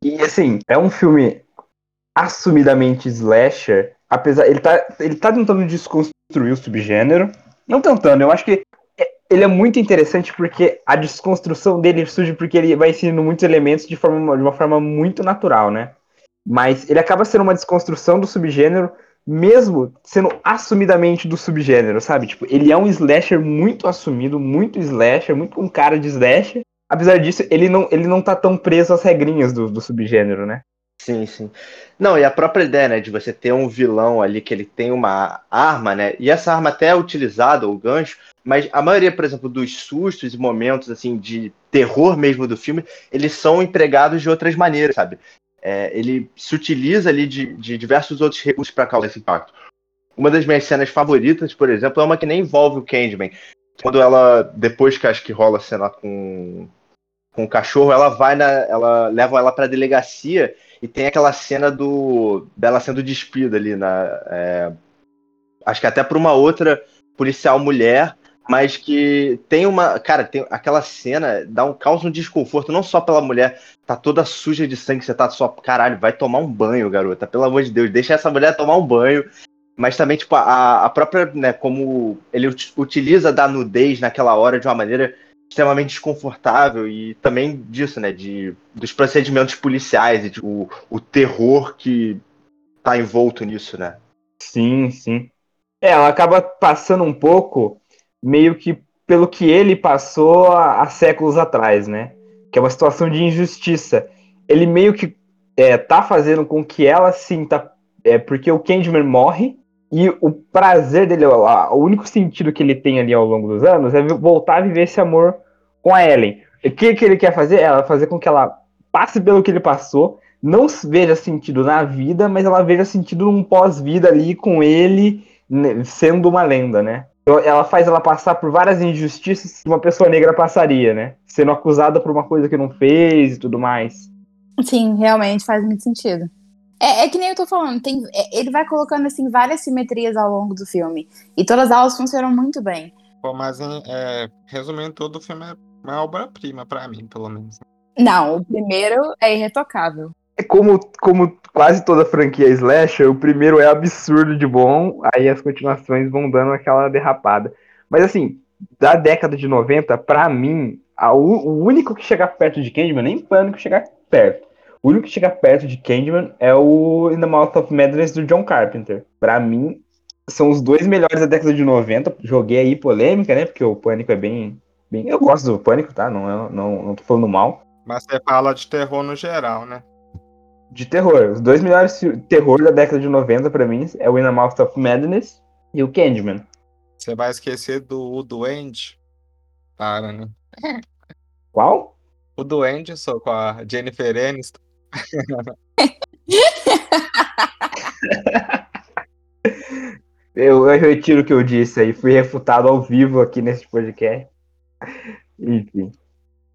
E assim, é um filme assumidamente slasher, apesar ele tá ele tá tentando desconstruir o subgênero, não tentando, eu acho que ele é muito interessante porque a desconstrução dele surge porque ele vai ensinando muitos elementos de, forma, de uma forma muito natural, né? Mas ele acaba sendo uma desconstrução do subgênero, mesmo sendo assumidamente do subgênero, sabe? Tipo, ele é um slasher muito assumido, muito slasher, muito com cara de slasher. Apesar disso, ele não, ele não tá tão preso às regrinhas do, do subgênero, né? Sim, sim. Não, e a própria ideia, né, de você ter um vilão ali que ele tem uma arma, né, e essa arma até é utilizada, o gancho, mas a maioria, por exemplo, dos sustos e momentos, assim, de terror mesmo do filme, eles são empregados de outras maneiras, sabe? É, ele se utiliza ali de, de diversos outros recursos para causar esse impacto. Uma das minhas cenas favoritas, por exemplo, é uma que nem envolve o Candyman. Quando ela, depois que acho que rola a cena com, com o cachorro, ela vai na. Ela leva ela pra delegacia e tem aquela cena do dela sendo despida ali na. é, acho que até por uma outra policial mulher, mas que tem uma. Cara, tem aquela cena dá um causa um desconforto, não só pela mulher, tá toda suja de sangue, você tá só. Caralho, vai tomar um banho, garota. Pelo amor de Deus, deixa essa mulher tomar um banho. Mas também, tipo, a, a própria, né, como ele ut- utiliza da nudez naquela hora de uma maneira extremamente desconfortável e também disso, né, de, dos procedimentos policiais e de, o, o terror que tá envolto nisso, né. Sim, sim. É, ela acaba passando um pouco, meio que pelo que ele passou há, séculos atrás, né? Que é uma situação de injustiça. Ele meio que é, tá fazendo com que ela sinta. É, porque o Candyman morre e o prazer dele, o, único sentido que ele tem ali ao longo dos anos é voltar a viver esse amor com a Ellen. O que, que ele quer fazer? Ela fazer com que ela passe pelo que ele passou, não veja sentido na vida, mas ela veja sentido num pós-vida ali com ele né, sendo uma lenda, né? Ela faz ela passar por várias injustiças que uma pessoa negra passaria, né? Sendo acusada por uma coisa que não fez e tudo mais. Sim, realmente faz muito sentido. É, é que nem eu tô falando, tem, é, ele vai colocando assim várias simetrias ao longo do filme. E todas elas funcionam muito bem. Pô, mas é, resumindo tudo, o filme é uma obra-prima pra mim, pelo menos. Não, o primeiro é irretocável. É como, como quase toda franquia slasher, o primeiro é absurdo de bom, aí as continuações vão dando aquela derrapada. Mas assim, da década de 90, pra mim, a, o único que chega perto de Candyman, nem Pânico chegar perto. O único que chega perto de Candyman é o In the Mouth of Madness do John Carpenter. Pra mim, são os dois melhores da década de 90. Joguei aí polêmica, né? Porque o Pânico é bem. bem... Eu gosto do Pânico, tá? Não, é, não, não tô falando mal. Mas você fala de terror no geral, né? De terror. Os dois melhores terror da década de 90 para mim é o In the Mouth of Madness e o Candyman. Você vai esquecer do O Duende? Para, né? Qual? O Duende, só com a Jennifer Aniston. [laughs] eu, eu retiro o que eu disse aí. Fui refutado ao vivo aqui nesse podcast. Enfim.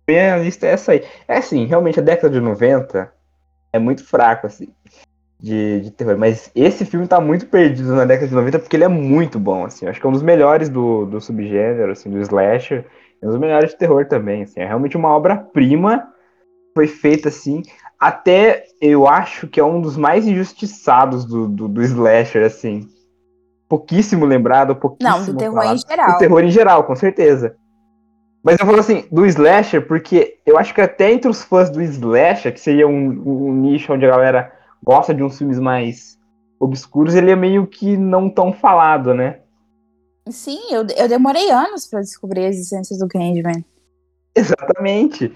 Minha lista é essa aí. É assim, realmente a década de 90 é muito fraco, assim, de, de terror. Mas esse filme tá muito perdido na década de 90 porque ele é muito bom, assim. Acho que é um dos melhores do, do subgênero, assim, do slasher. É um dos melhores de terror também, assim. É realmente uma obra-prima. Foi feita, assim, até eu acho que é um dos mais injustiçados do, do, do slasher, assim. Pouquíssimo lembrado, pouquíssimo Não, do terror falado. em geral. Do terror em geral, com certeza. Mas eu falo assim, do slasher, porque eu acho que até entre os fãs do slasher, que seria um, um nicho onde a galera gosta de uns filmes mais obscuros, ele é meio que não tão falado, né? Sim, eu, eu demorei anos para descobrir a existência do Candyman. Exatamente.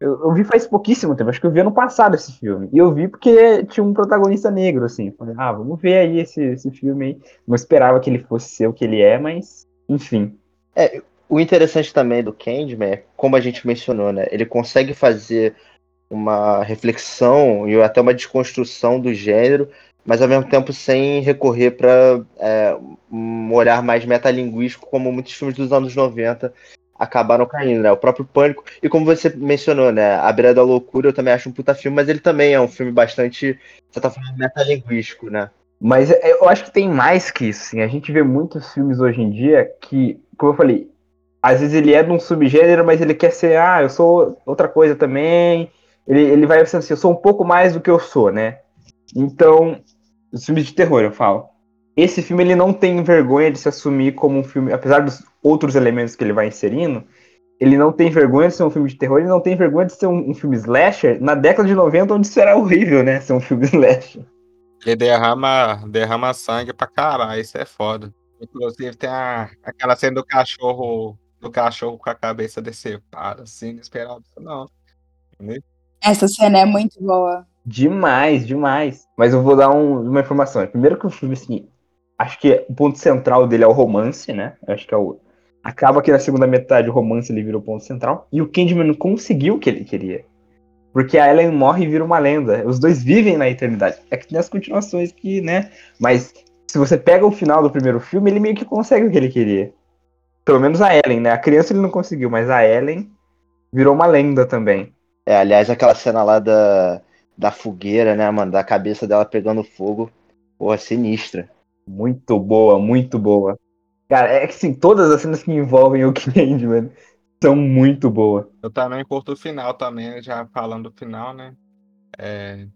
Eu, eu, vi faz pouquíssimo tempo, acho que eu vi ano passado esse filme. E eu vi porque tinha um protagonista negro, assim. Falei, ah, vamos ver aí esse, esse filme aí. Não esperava que ele fosse ser o que ele é, mas, enfim. É, o interessante também do Candyman é, como a gente mencionou, né? Ele consegue fazer uma reflexão e até uma desconstrução do gênero, mas ao mesmo tempo sem recorrer para é, um olhar mais metalinguístico, como muitos filmes dos anos 90 acabaram caindo, né? O próprio Pânico. E como você mencionou, né? A Beira da Loucura eu também acho um puta filme, mas ele também é um filme bastante, de certa forma, metalinguístico, né? Mas eu acho que tem mais que isso, sim. A gente vê muitos filmes hoje em dia que, como eu falei, às vezes ele é de um subgênero, mas ele quer ser, ah, eu sou outra coisa também. Ele, ele vai pensando assim, eu sou um pouco mais do que eu sou, né? Então, os filmes de terror, eu falo. Esse filme ele não tem vergonha de se assumir como um filme, apesar dos outros elementos que ele vai inserindo, ele não tem vergonha de ser um filme de terror, ele não tem vergonha de ser um, um filme slasher na década de 90, onde isso era horrível, né? Ser um filme [laughs] slasher. Ele derrama, derrama sangue pra caralho, isso é foda. Inclusive tem a, aquela cena do cachorro do cachorro com a cabeça decepada, assim, inesperado. Não. Essa cena é muito boa. Demais, demais. Mas eu vou dar um, uma informação. Primeiro que o filme, assim, acho que o ponto central dele é o romance, né? Acho que é o. Acaba que na segunda metade o romance ele vira o ponto central. E o Candyman não conseguiu o que ele queria. Porque a Ellen morre e vira uma lenda. Os dois vivem na eternidade. É que tem as continuações que, né? Mas se você pega o final do primeiro filme, ele meio que consegue o que ele queria. Pelo menos a Ellen, né? A criança ele não conseguiu, mas a Ellen virou uma lenda também. É, aliás, aquela cena lá da, da fogueira, né, mano? Da cabeça dela pegando fogo. Porra, sinistra. Muito boa, muito boa. Cara, é que sim, todas as cenas que envolvem o [laughs] Candyman são muito boas. Eu também curto o final também, já falando do final, né? É,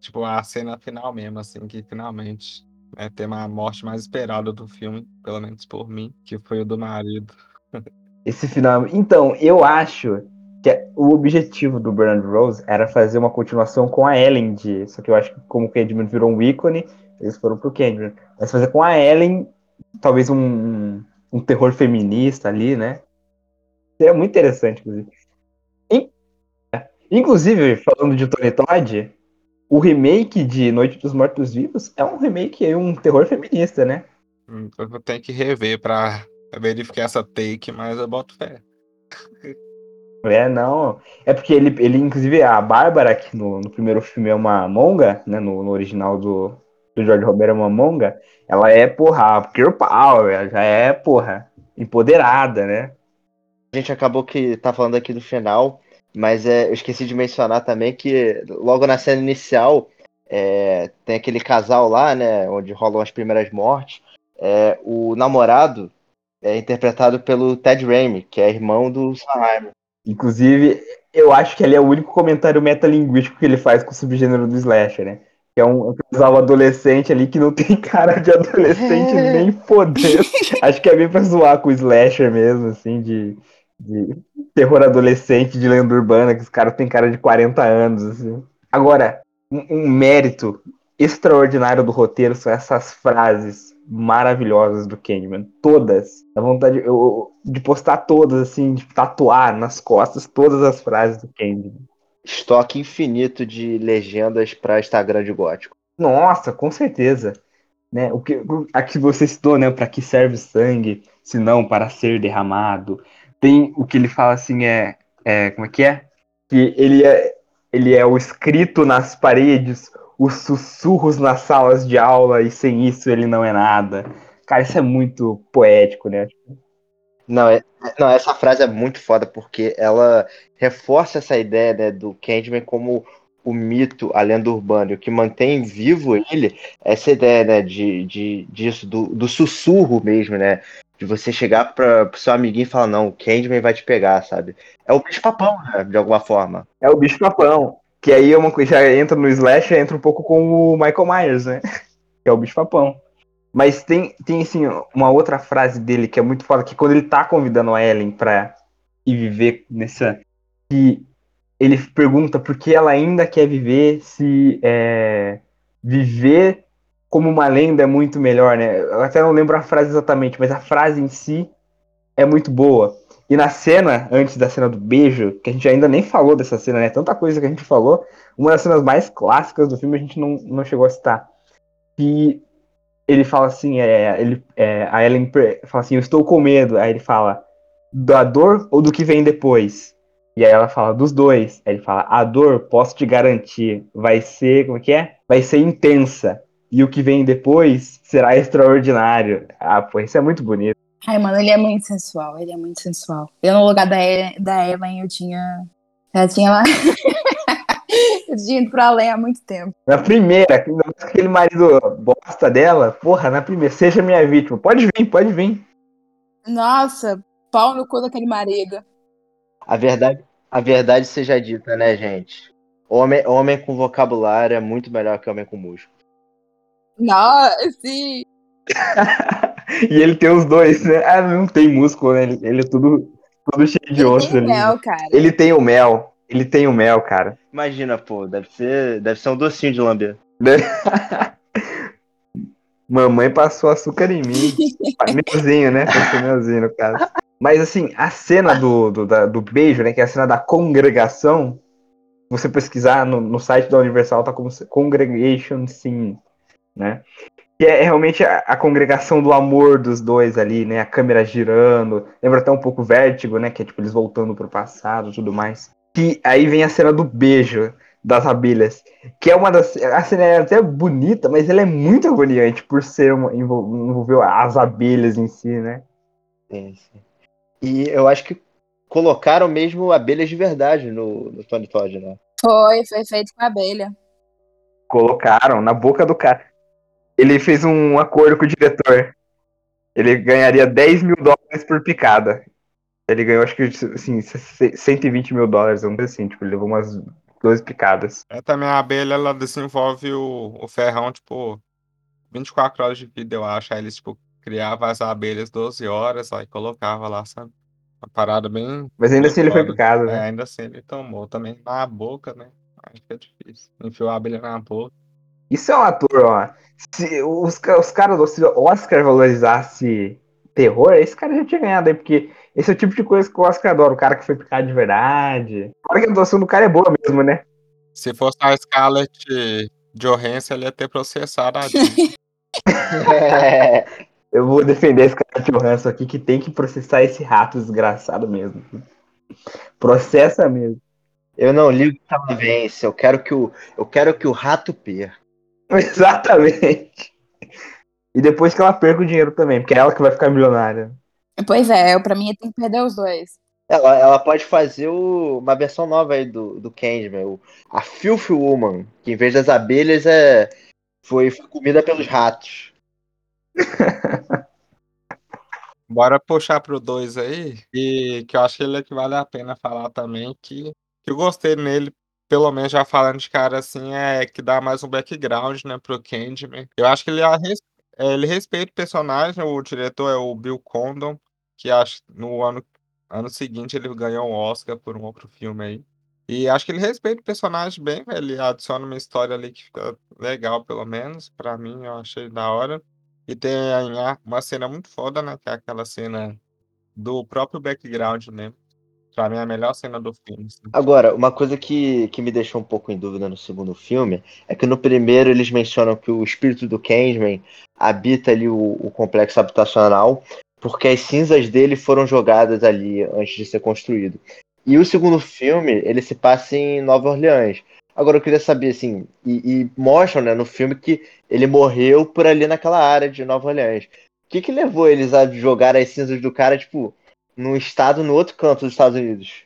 tipo, a cena final mesmo, assim, que finalmente é ter uma morte mais esperada do filme, pelo menos por mim, que foi o do marido. [laughs] Esse final. Então, eu acho que o objetivo do Bernard Rose era fazer uma continuação com a Ellen de. Só que eu acho que como o Candyman virou um ícone, eles foram pro Candyman. Mas fazer com a Ellen, talvez um, um terror feminista ali, né? Seria muito interessante, inclusive. Inclusive, falando de Tony Todd, o remake de Noite dos Mortos Vivos é um remake aí, um terror feminista, né? Hum, eu tenho que rever pra verificar essa take, mas eu boto fé. É, não. É porque ele, ele inclusive, a Bárbara, que no, no primeiro filme é uma monga, né? No, no original do, do George Romero é uma monga, ela é, porra, girl power, ela já é, porra, empoderada, né? A gente acabou que tá falando aqui do final, mas é, eu esqueci de mencionar também que logo na cena inicial é, tem aquele casal lá, né? Onde rolam as primeiras mortes. É, o namorado é interpretado pelo Ted Raimi, que é irmão do Sanheim. Inclusive, eu acho que ele é o único comentário metalinguístico que ele faz com o subgênero do slasher, né? Que é um casal adolescente ali que não tem [laughs] cara de adolescente É. nem poder. acho que é bem pra zoar com o slasher mesmo, assim, de, de terror adolescente de lenda urbana, que os caras têm cara de 40 anos, assim. Agora, um, um mérito extraordinário do roteiro são essas frases maravilhosas do Candyman. Todas. Dá vontade eu- de postar todas, assim, de tatuar nas costas todas as frases do Candyman. Estoque infinito de legendas para Instagram de gótico. Nossa, com certeza. Né? O que, a que você citou, né? Para que serve sangue, se não para ser derramado. Tem o que ele fala assim, é, é como é que é? Que ele é, ele é o escrito nas paredes, os sussurros nas salas de aula e sem isso ele não é nada. Cara, isso é muito poético, né? Não, é, não, essa frase é muito foda porque ela reforça essa ideia né, do Candyman como o mito, a lenda urbana. E o que mantém vivo ele é essa ideia né, de, de, disso, do, do sussurro mesmo, né? De você chegar para pro seu amiguinho e falar, não, o Candyman vai te pegar, sabe? É o bicho-papão, né, de alguma forma. É o bicho papão. Que aí é uma coisa, já entra no Slash, entra um pouco com o Michael Myers, né? [laughs] Que é o bicho papão. Mas tem, tem assim, uma outra frase dele que é muito foda, que quando ele tá convidando a Ellen pra ir viver nessa. Que ele pergunta por que ela ainda quer viver se é, viver como uma lenda é muito melhor, né? Eu até não lembro a frase exatamente, mas a frase em si é muito boa. E na cena, antes da cena do beijo, que a gente ainda nem falou dessa cena, né? Tanta coisa que a gente falou, uma das cenas mais clássicas do filme a gente não, não chegou a citar. Que ele fala assim, é, ele, é, a Ellen fala assim, eu estou com medo. Aí ele fala, da dor ou do que vem depois? E aí ela fala, dos dois. Aí ele fala, a dor, posso te garantir, vai ser, como é que é? Vai ser intensa. E o que vem depois será extraordinário. Ah, pô, isso é muito bonito. Ai, mano, ele é muito sensual, ele é muito sensual. Eu, no lugar da, da Evan, eu tinha. Já tinha lá. [laughs] eu tinha ido pra além há muito tempo. Na primeira, aquele marido bosta dela, porra, na primeira, seja minha vítima. Pode vir, pode vir. Nossa, pau no cu daquele marido. A verdade, a verdade seja dita, né, gente? Homem, homem com vocabulário é muito melhor que homem com músculo. Nossa, sim. [laughs] E ele tem os dois, né? Ah, não tem músculo, né? Ele, ele é tudo, tudo cheio de Ele osso tem ali. mel, cara. Ele tem o mel. Ele tem o mel, cara. Imagina, pô, deve ser, deve ser um docinho de lamber. [laughs] Mamãe passou açúcar em mim. Melzinho, né? Passou melzinho, no caso. Mas assim, a cena do, do, da- do beijo, né? Que é a cena da congregação. Se você pesquisar no, no site da Universal, tá como se- Congregation Scene, né? Que é realmente a, a congregação do amor dos dois ali, né? A câmera girando. Lembra até um pouco Vértigo, né? Que é tipo eles voltando pro passado e tudo mais. Que aí vem a cena do beijo das abelhas. Que é uma das. A cena é até bonita, mas ela é muito agoniante por ser uma, envol- envolver as abelhas em si, né? Sim, sim. E eu acho que colocaram mesmo abelhas de verdade no, no Tony Todd, né? Foi, foi feito com abelha. Colocaram na boca do cara. Ele fez um acordo com o diretor. Ele ganharia 10 mil dólares por picada. Ele ganhou, acho que, assim, 120 mil dólares, vamos dizer assim. Tipo, ele levou umas 12 picadas. É também a abelha, ela desenvolve o, o ferrão, tipo, 24 horas de vida, eu acho. Aí eles, tipo, criavam as abelhas 12 horas, aí colocava lá, sabe? Uma parada bem. Mas ainda assim ele foi picado, É, né? ainda assim ele tomou também na boca, né? Acho que é difícil. Enfiou a abelha na boca. Isso é um ator, ó. Se os, os caras, se o Oscar valorizasse terror, esse cara já tinha ganhado aí, porque esse é o tipo de coisa que o Oscar adora, o cara que foi picado de verdade. Fora que a atuação do cara é boa mesmo, né? Se fosse a Scarlett Johansson, ele ia ter processado a [laughs] Disney. Eu vou defender esse cara de Johansson aqui que tem que processar esse rato desgraçado mesmo. Processa mesmo. Eu não ligo que ela vence. Eu quero que o, eu quero que o rato perca. [laughs] Exatamente. E depois que ela perca o dinheiro também, porque é ela que vai ficar milionária. Pois é, eu, pra mim tem que perder os dois. Ela, ela pode fazer o- uma versão nova aí do, do Candyman, o- a Filthy Woman, que em vez das abelhas é, foi comida pelos ratos. [laughs] Bora puxar pro 2 aí, e que eu acho que ele é que vale a pena falar também, que, que eu gostei nele, pelo menos já falando de cara assim, é que dá mais um background, né, pro Candyman. Eu acho que ele, res- é, ele respeita o personagem, o diretor é o Bill Condon, que acho que no ano, ano seguinte ele ganhou um Oscar por um outro filme aí. E acho que ele respeita o personagem bem, velho, ele adiciona uma história ali que fica legal, pelo menos, pra mim, eu achei da hora. E tem uma cena muito foda, né? Que é aquela cena do próprio background, né? Pra mim é a melhor cena do filme. assim. Agora, uma coisa que, que me deixou um pouco em dúvida no segundo filme é que no primeiro eles mencionam que o espírito do Candyman habita ali o, o complexo habitacional porque as cinzas dele foram jogadas ali antes de ser construído. E o segundo filme, ele se passa em Nova Orleans. Agora eu queria saber, assim, e, e mostram né, no filme que ele morreu por ali naquela área de Nova Orleans. O que, que levou eles a jogar as cinzas do cara, tipo, num estado no outro canto dos Estados Unidos?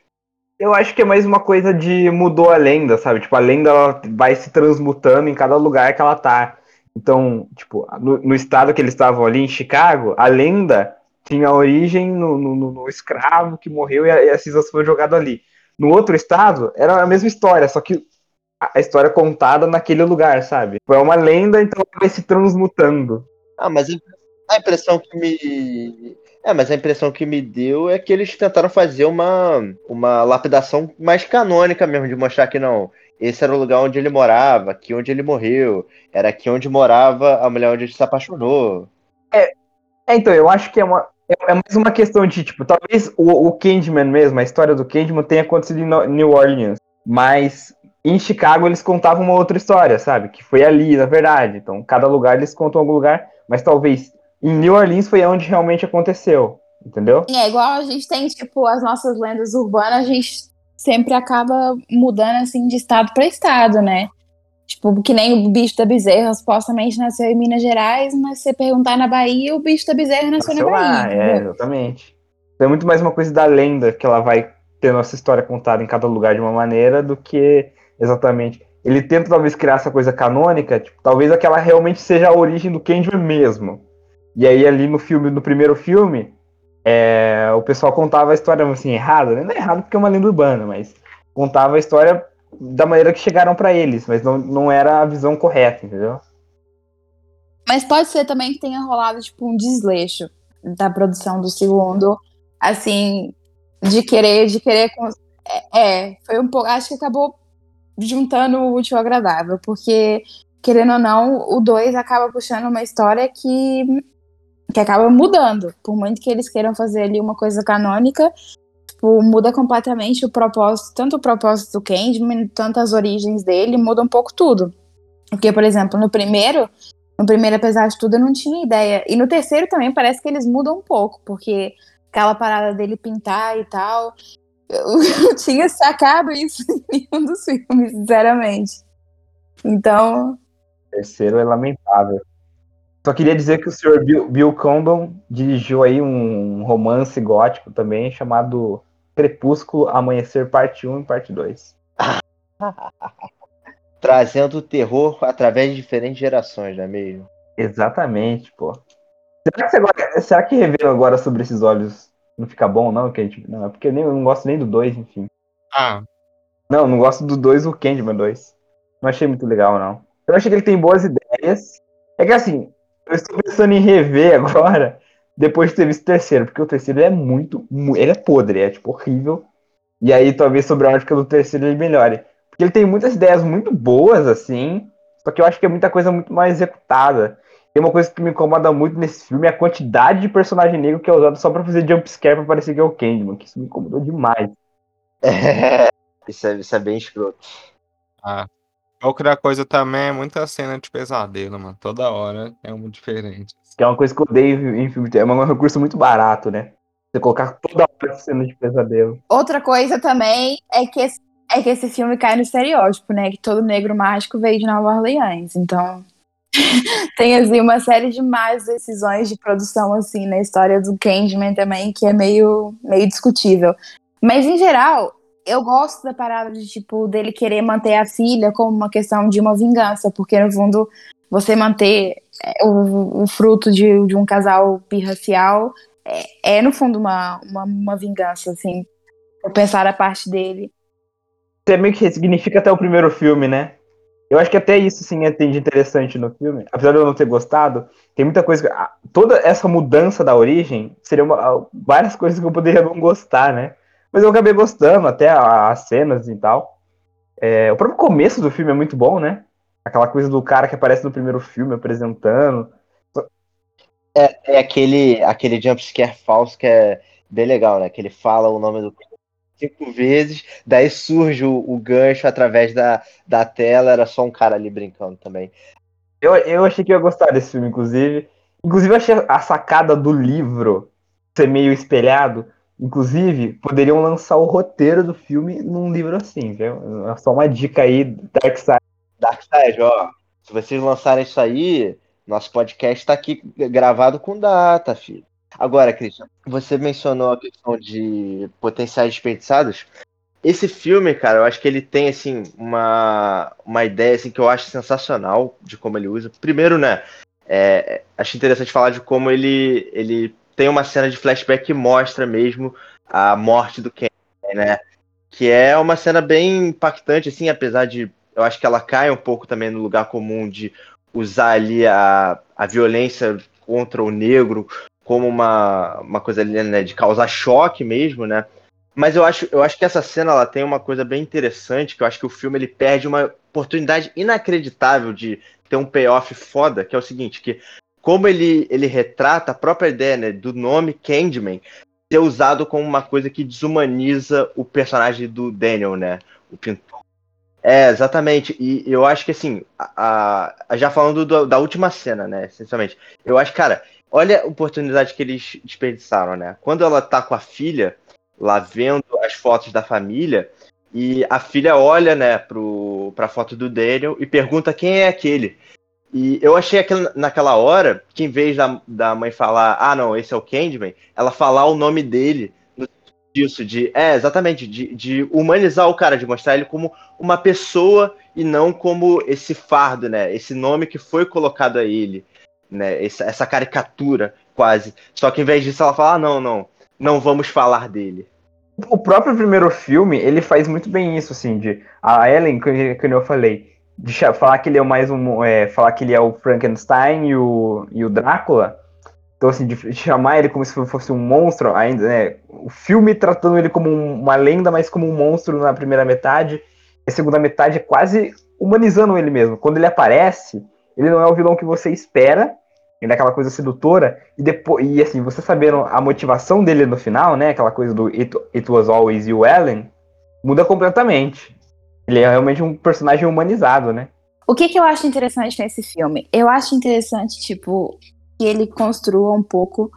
Eu acho que é mais uma coisa de mudou a lenda, sabe? Tipo, a lenda ela vai se transmutando em cada lugar que ela tá. Então, tipo, no, no estado que eles estavam ali, em Chicago, a lenda tinha origem no, no- no- escravo que morreu e, a, e cinzas foram jogadas ali. No outro estado, era a mesma história, só que a, a história contada naquele lugar, sabe? É uma lenda, então vai se transmutando. Ah, mas a impressão que me. É, mas a impressão que me deu é que eles tentaram fazer uma, uma lapidação mais canônica mesmo, de mostrar que não. Esse era o lugar onde ele morava, aqui onde ele morreu, era aqui onde morava a mulher onde ele se apaixonou. É, então, eu acho que é uma. É é mais uma questão de, tipo, talvez o, o Candyman mesmo, a história do Candyman tenha acontecido em New Orleans. Mas em Chicago eles contavam uma outra história, sabe? Que foi ali, na verdade. Então, cada lugar eles contam algum lugar, mas talvez em New Orleans foi onde realmente aconteceu. Entendeu? É igual a gente tem, tipo, as nossas lendas urbanas, a gente sempre acaba mudando, assim, de estado para estado, né? Tipo, que nem o bicho da bezerra supostamente nasceu em Minas Gerais, mas se você perguntar na Bahia, o bicho da bezerra nasceu na Sei Bahia. lá, é, exatamente. Então, é muito mais uma coisa da lenda que ela vai ter nossa história contada em cada lugar de uma maneira do que exatamente. Ele tenta talvez criar essa coisa canônica, tipo, talvez aquela realmente seja a origem do Candyman mesmo. E aí ali no filme, no primeiro filme, é, o pessoal contava a história assim errada, né? Não é errado porque é uma lenda urbana, mas contava a história da maneira que chegaram pra eles, mas não, não era a visão correta, entendeu? Mas pode ser também que tenha rolado, tipo, um desleixo da produção do segundo, assim, de querer, de querer. É, é, foi um pouco. Acho que acabou juntando o útil ao agradável, porque, querendo ou não, o 2 acaba puxando uma história que, que acaba mudando. Por muito que eles queiram fazer ali uma coisa canônica, tipo, muda completamente o propósito, tanto o propósito do Candyman, tanto as origens dele, muda um pouco tudo. Porque, por exemplo, no primeiro, no primeiro, apesar de tudo, eu não tinha ideia. E no terceiro também parece que eles mudam um pouco, porque aquela parada dele pintar e tal. Eu [laughs] não tinha sacado isso em [laughs] nenhum dos filmes, sinceramente. Então, O terceiro é lamentável. Só queria dizer que o senhor Bill, Bill Condon dirigiu aí um romance gótico também chamado Crepúsculo Amanhecer Parte 1 e Parte 2. [laughs] Trazendo o terror através de diferentes gerações, não é mesmo? Exatamente, pô. Será que, agora- será que agora sobre esses olhos não fica bom, não? Que a gente, não, é porque nem, eu não gosto nem do 2, enfim. Ah, Não, não gosto do 2, o Candyman 2. Não achei muito legal, não. Eu achei que ele tem boas ideias. É que assim, eu estou pensando em rever agora, depois de ter visto o terceiro, porque o terceiro é muito, mu- ele é podre, é tipo horrível. E aí talvez sobre a ótica do terceiro ele melhore. Porque ele tem muitas ideias muito boas, assim, só que eu acho que é muita coisa muito mal executada. Tem uma coisa que me incomoda muito nesse filme, é a quantidade de personagem negro que é usado só pra fazer jumpscare pra parecer que é o Candyman, que isso me incomodou demais. [laughs] isso, é, isso é bem escroto. ah. Outra coisa também é muita cena de pesadelo, mano. Toda hora é um diferente. Que é uma coisa que eu odeio em filme de terror, mas é um recurso muito barato, né? Você colocar toda a cena de pesadelo. Outra coisa também é que esse, é que esse filme cai no estereótipo, né? Que todo negro mágico veio de Nova Orleans. Então, [laughs] tem assim uma série de más decisões de produção assim na história do Candyman também que é meio meio discutível. Mas em geral, eu gosto da parada de tipo dele querer manter a filha como uma questão de uma vingança, porque no fundo você manter é, o, o fruto de, de um casal birracial é, é no fundo uma, uma, uma vingança, assim, por pensar a parte dele. Você meio que significa até o primeiro filme, né? Eu acho que até isso sim é de interessante no filme. Apesar de eu não ter gostado, tem muita coisa. Toda essa mudança da origem seria uma, várias coisas que eu poderia não gostar, né? Mas eu acabei gostando, até as cenas e tal. É, o próprio começo do filme é muito bom, né? Aquela coisa do cara que aparece no primeiro filme apresentando. É, é aquele, aquele jumpscare falso que é bem legal, né? Que ele fala o nome do cinco vezes, daí surge o, o, gancho através da, da tela, era só um cara ali brincando também. Eu, eu achei que ia gostar desse filme, inclusive. Inclusive, eu achei a sacada do livro ser meio espelhado. Inclusive, poderiam lançar o roteiro do filme num livro assim, viu? É só uma dica aí, Dark Side. Dark Side, ó. Se vocês lançarem isso aí, nosso podcast tá aqui gravado com data, filho. Agora, Christian, você mencionou a questão de potenciais desperdiçados. Esse filme, cara, eu acho que ele tem assim uma, uma ideia assim que eu acho sensacional de como ele usa. Primeiro, né, é, acho interessante falar de como ele ele tem uma cena de flashback que mostra mesmo a morte do Ken, né? Que é uma cena bem impactante, assim, apesar de eu acho que ela cai um pouco também no lugar comum de usar ali a, a violência contra o negro como uma, uma coisa ali, né, de causar choque mesmo, né? Mas eu acho, eu acho que essa cena ela tem uma coisa bem interessante, que eu acho que o filme ele perde uma oportunidade inacreditável de ter um payoff foda, que é o seguinte, que como ele, ele retrata a própria ideia né, do nome Candyman ser usado como uma coisa que desumaniza o personagem do Daniel, né? O pintor. É, exatamente. E eu acho que assim, a, a já falando do, da última cena, né? Essencialmente, eu acho, cara, olha a oportunidade que eles desperdiçaram, né? Quando ela tá com a filha, lá vendo as fotos da família, e a filha olha, né, pro, pra foto do Daniel e pergunta quem é aquele. E eu achei aquilo, naquela hora que, em vez da, da mãe falar, ah, não, esse é o Candyman, ela falar o nome dele disso, de. É, exatamente, de, de humanizar o cara, de mostrar ele como uma pessoa e não como esse fardo, né? Esse nome que foi colocado a ele, né? Essa, essa caricatura, quase. Só que em vez disso ela fala, ah, não, não, não vamos falar dele. O próprio primeiro filme, ele faz muito bem isso, assim, de. A Ellen, que, que eu falei de falar que ele é mais um. É, falar que ele é o Frankenstein e o, e o Drácula. Então, assim, de chamar ele como se fosse um monstro, ainda, né? O filme tratando ele como uma lenda, mas como um monstro na primeira metade. E a segunda metade é quase humanizando ele mesmo. Quando ele aparece, ele não é o vilão que você espera, ele é aquela coisa sedutora, e depois, e assim, você sabendo a motivação dele no final, né? Aquela coisa do It, It Was Always You, Ellen, muda completamente. Ele é realmente um personagem humanizado, né? O que, que eu acho interessante nesse filme? Eu acho interessante, tipo, que ele construa um pouco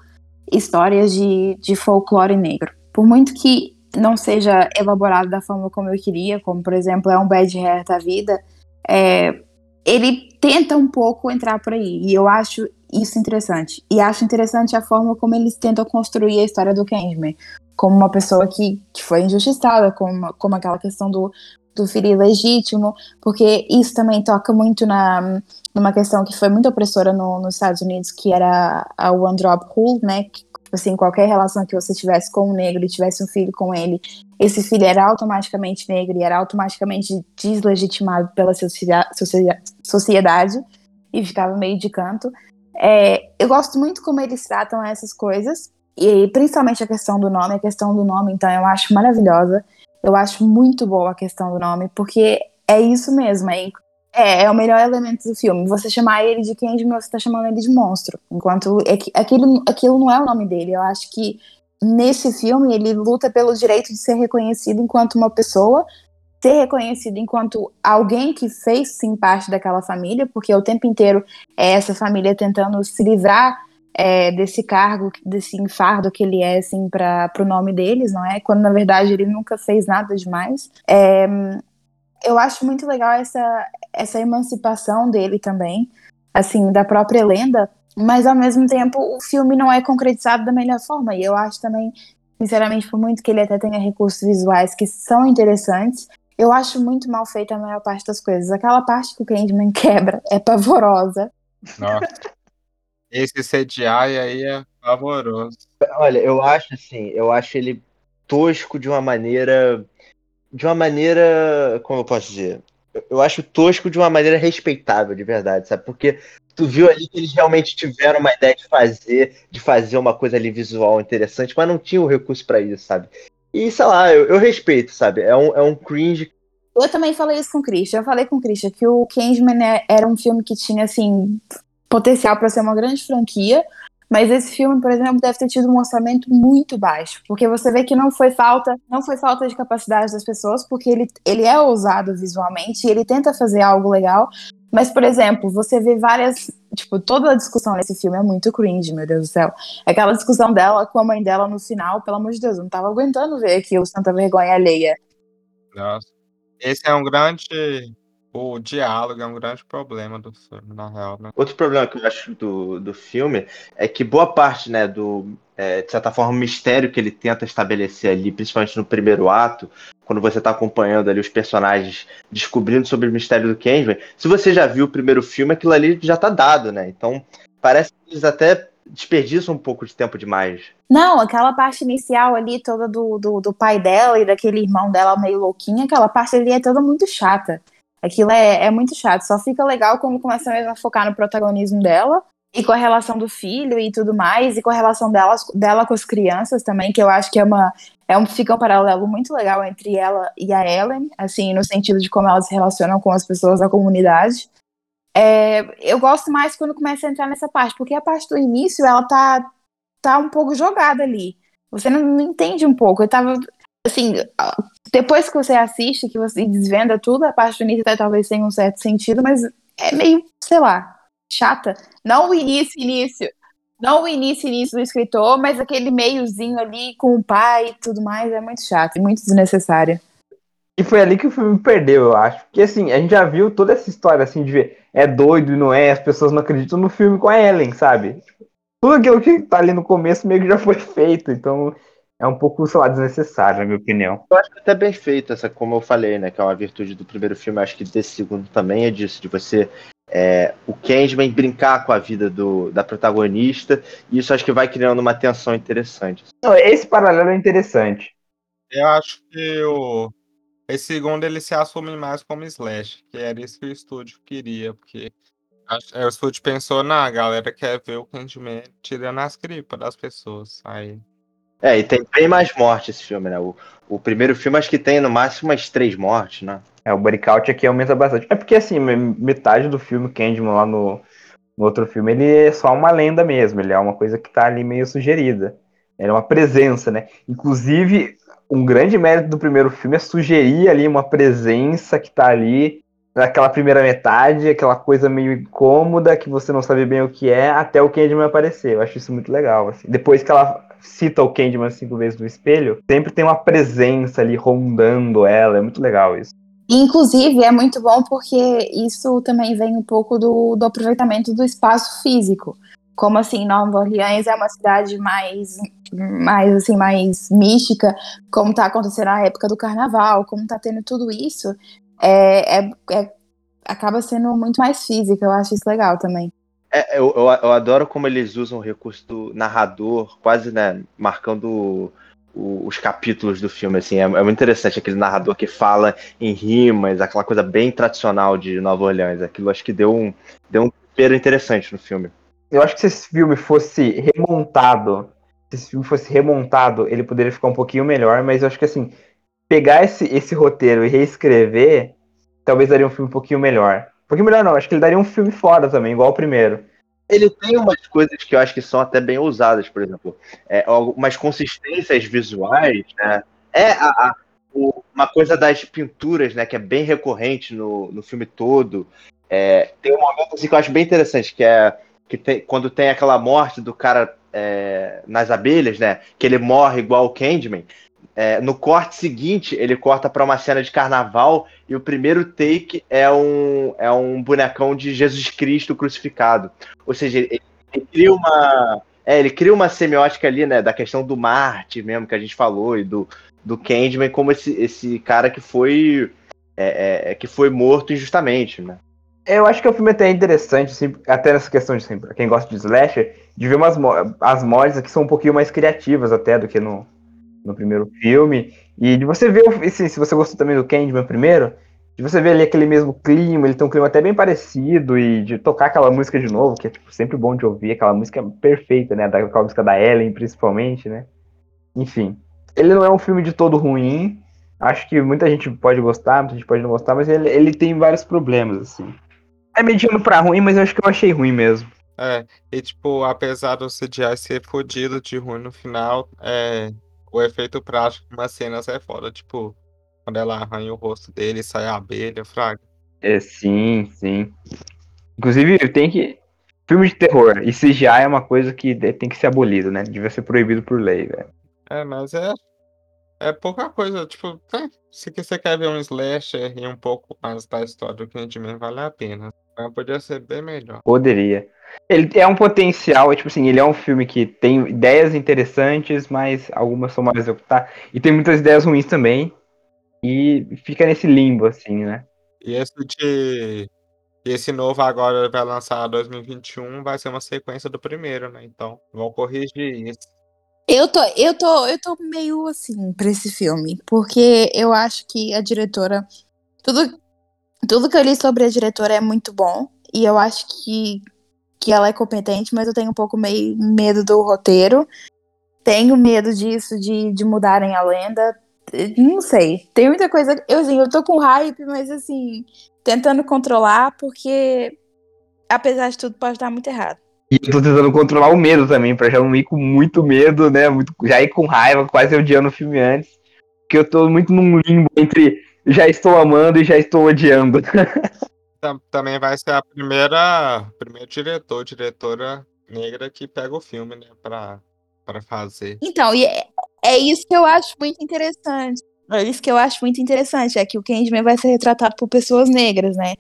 histórias de, de folclore negro. Por muito que não seja elaborado da forma como eu queria, como, por exemplo, é um Bad Hair da vida, é, ele tenta um pouco entrar por aí. E eu acho isso interessante. E acho interessante a forma como eles tentam construir a história do Candyman. Como uma pessoa que, que foi injustiçada, como, como aquela questão do, do filho legítimo, porque isso também toca muito na numa questão que foi muito opressora no, nos Estados Unidos, que era a One Drop Rule, né? Que, tipo assim, qualquer relação que você tivesse com um negro e tivesse um filho com ele, esse filho era automaticamente negro e era automaticamente deslegitimado pela sociedade e ficava meio de canto. É, eu gosto muito como eles tratam essas coisas, e principalmente a questão do nome, a questão do nome, então eu acho maravilhosa. Eu acho muito boa a questão do nome, porque é isso mesmo, é, é, é o melhor elemento do filme. Você chamar ele de Candyman, você tá chamando ele de monstro. Enquanto é aquilo, aquilo não é o nome dele. Eu acho que nesse filme ele luta pelo direito de ser reconhecido enquanto uma pessoa, ser reconhecido enquanto alguém que fez sim parte daquela família, porque o tempo inteiro é essa família tentando se livrar é, desse cargo, desse enfardo que ele é, assim, para o nome deles, não é? Quando na verdade ele nunca fez nada demais. É, eu acho muito legal essa, essa emancipação dele também, assim, da própria lenda, mas ao mesmo tempo o filme não é concretizado da melhor forma. E eu acho também, sinceramente, por muito que ele até tenha recursos visuais que são interessantes, eu acho muito mal feita a maior parte das coisas. Aquela parte que o Candyman [laughs] quebra é pavorosa. Nossa. Esse CGI aí é pavoroso. Olha, eu acho assim, eu acho ele tosco de uma maneira. De uma maneira. Como eu posso dizer? Eu acho tosco de uma maneira respeitável, de verdade, sabe? Porque tu viu ali que eles realmente tiveram uma ideia de fazer, de fazer uma coisa ali visual interessante, mas não tinha o recurso para isso, sabe? E sei lá, eu, eu, respeito, sabe? É um, é um cringe. Eu também falei isso com o Christian. Eu falei com o Christian que o Candyman é, era um filme que tinha, assim, potencial para ser uma grande franquia, mas esse filme, por exemplo, deve ter tido um orçamento muito baixo, porque você vê que não foi falta, não foi falta de capacidade das pessoas, porque ele, ele é ousado visualmente, ele tenta fazer algo legal, mas, por exemplo, você vê várias, tipo, toda a discussão nesse filme é muito cringe, meu Deus do céu. Aquela discussão dela com a mãe dela no final, pelo amor de Deus, eu não tava aguentando ver aquilo, tanta vergonha alheia. Nossa. Esse é um grande o diálogo é um grande problema do filme, na real, né? Outro problema que eu acho do, do filme é que boa parte, né, do, é, de certa forma, o mistério que ele tenta estabelecer ali, principalmente no primeiro ato, quando você está acompanhando ali os personagens descobrindo sobre o mistério do Kenji, se você já viu o primeiro filme, aquilo ali já tá dado, né? Então, parece que eles até desperdiçam um pouco de tempo demais. Não, aquela parte inicial ali, toda do, do, do pai dela e daquele irmão dela meio louquinho, aquela parte ali é toda muito chata. Aquilo é, é muito chato. Só fica legal quando começa mesmo a focar no protagonismo dela e com a relação do filho e tudo mais, e com a relação dela, dela com as crianças também, que eu acho que é uma. É um, fica um paralelo muito legal entre ela e a Ellen, assim, no sentido de como elas se relacionam com as pessoas da comunidade. É, eu gosto mais quando começa a entrar nessa parte, porque a parte do início, ela tá, tá um pouco jogada ali. Você não, não entende um pouco. Eu tava, assim, depois que você assiste, que você desvenda tudo, a parte do início até talvez tenha um certo sentido, mas é meio, sei lá, chata. Não o início, início. Não o início, início do escritor, mas aquele meiozinho ali com o pai e tudo mais é muito chato e muito desnecessário. E foi ali que o filme perdeu, eu acho. Porque assim, a gente já viu toda essa história assim de ver é doido e não é, as pessoas não acreditam no filme com a Ellen, sabe? Tudo aquilo que tá ali no começo meio que já foi [laughs] feito. Então, é um pouco, sei lá, desnecessário, na minha opinião. Eu acho que até bem feito, essa, como eu falei, né? Que é uma virtude do primeiro filme, acho que desse segundo também é disso, de você. É, o Candyman brincar com a vida do, da protagonista, e isso acho que vai criando uma tensão interessante. Não, esse paralelo é interessante. Eu acho que o, esse segundo ele se assume mais como slash, que era isso que o estúdio queria, porque é, o estúdio pensou, na galera quer ver o Candyman tirando as gripas das pessoas. Aí é, e tem bem mais morte esse filme, né? O, o primeiro filme acho que tem no máximo umas três mortes, né? É, o count aqui aumenta bastante. É porque, assim, metade do filme Candyman lá no, no outro filme, ele é só uma lenda mesmo. Ele é uma coisa que tá ali meio sugerida. Ele é uma presença, né? Inclusive, um grande mérito do primeiro filme é sugerir ali uma presença que tá ali naquela primeira metade, aquela coisa meio incômoda que você não sabe bem o que é, até o Candyman aparecer. Eu acho isso muito legal. Assim. Depois que ela cita o Candyman cinco vezes no espelho, sempre tem uma presença ali rondando ela. É muito legal isso. Inclusive, é muito bom porque isso também vem um pouco do, do aproveitamento do espaço físico. Como assim, Nova Orleans é uma cidade mais, mais assim, mais mística, como tá acontecendo na época do carnaval, como tá tendo tudo isso, é, é, é acaba sendo muito mais física, eu acho isso legal também. É, eu, eu, eu, adoro como eles usam o recurso do narrador, quase, né, marcando o, os capítulos do filme, assim, é, é, muito interessante aquele narrador que fala em rimas, aquela coisa bem tradicional de Nova Orleans, aquilo acho que deu um, deu um interessante no filme. Eu acho que se esse filme fosse remontado, se esse filme fosse remontado, ele poderia ficar um pouquinho melhor, mas eu acho que, assim, pegar esse, esse roteiro e reescrever, talvez daria um filme um pouquinho melhor pouquinho melhor não, acho que ele daria um filme fora também, igual o primeiro. Ele tem umas coisas que eu acho que são até bem ousadas, por exemplo. É, umas consistências visuais, né? É a, a, o, uma coisa das pinturas, né? Que é bem recorrente no, no filme todo. É, tem um momento assim, que eu acho bem interessante, que é que tem, quando tem aquela morte do cara é, nas abelhas, né? Que ele morre igual o Candyman. É, no corte seguinte, ele corta para uma cena de carnaval e o primeiro take é um, é um bonecão de Jesus Cristo crucificado. Ou seja, ele, ele cria uma. É, ele cria uma semiótica ali, né, da questão do Marte mesmo que a gente falou e do, do Candyman como esse, esse cara que foi é, é, que foi morto injustamente, né? Eu acho que o filme até é interessante, assim, até nessa questão de assim, quem gosta de slasher, de ver umas as mods aqui são um pouquinho mais criativas até do que no, no primeiro filme. E de você ver, assim, se você gostou também do Candyman primeiro, de você ver ali aquele mesmo clima, ele tem um clima até bem parecido, e de tocar aquela música de novo, que é tipo, sempre bom de ouvir, aquela música perfeita, né? Aquela música da Ellen, principalmente, né? Enfim. Ele não é um filme de todo ruim. Acho que muita gente pode gostar, muita gente pode não gostar, mas ele, ele tem vários problemas, assim. É mediano pra ruim, mas eu acho que eu achei ruim mesmo. É, e tipo, apesar do CGI ser fodido de ruim no final, é, o efeito prático de umas cenas é foda. Tipo, quando ela arranha o rosto dele e sai a abelha, fraga. É, sim, sim. Inclusive, tem que. Filme de terror e CGI é uma coisa que tem que ser abolido, né? Devia ser proibido por lei, velho. É, mas é. É pouca coisa. Tipo, é, se você quer ver um slasher e um pouco mais da história do Candyman, vale a pena. Mas podia ser bem melhor. Poderia. Ele é um potencial, é, tipo assim, ele é um filme que tem ideias interessantes, mas algumas são mal executadas. E tem muitas ideias ruins também. E fica nesse limbo, assim, né? E esse de. Esse novo agora vai lançar 2021, vai ser uma sequência do primeiro, né? Então, vão corrigir isso. Eu tô, eu tô, eu tô meio assim pra esse filme, porque eu acho que a diretora. Tudo, tudo que eu li sobre a diretora é muito bom. E eu acho que que ela é competente, mas eu tenho um pouco meio medo do roteiro. Tenho medo disso, de, de mudarem a lenda. Não sei. Tem muita coisa. Eu, assim, eu tô com hype, mas assim, tentando controlar, porque apesar de tudo, pode dar muito errado. E eu tô tentando controlar o medo também, pra já não ir com muito medo, né? Muito, já ir com raiva, quase odiando o filme antes. Porque eu tô muito num limbo entre já estou amando e já estou odiando. também vai ser a primeira, primeiro diretor, diretora negra que pega o filme, né, pra, pra fazer. Então, e é, é isso que eu acho muito interessante. É isso que eu acho muito interessante, é que o Candyman vai ser retratado por pessoas negras, né?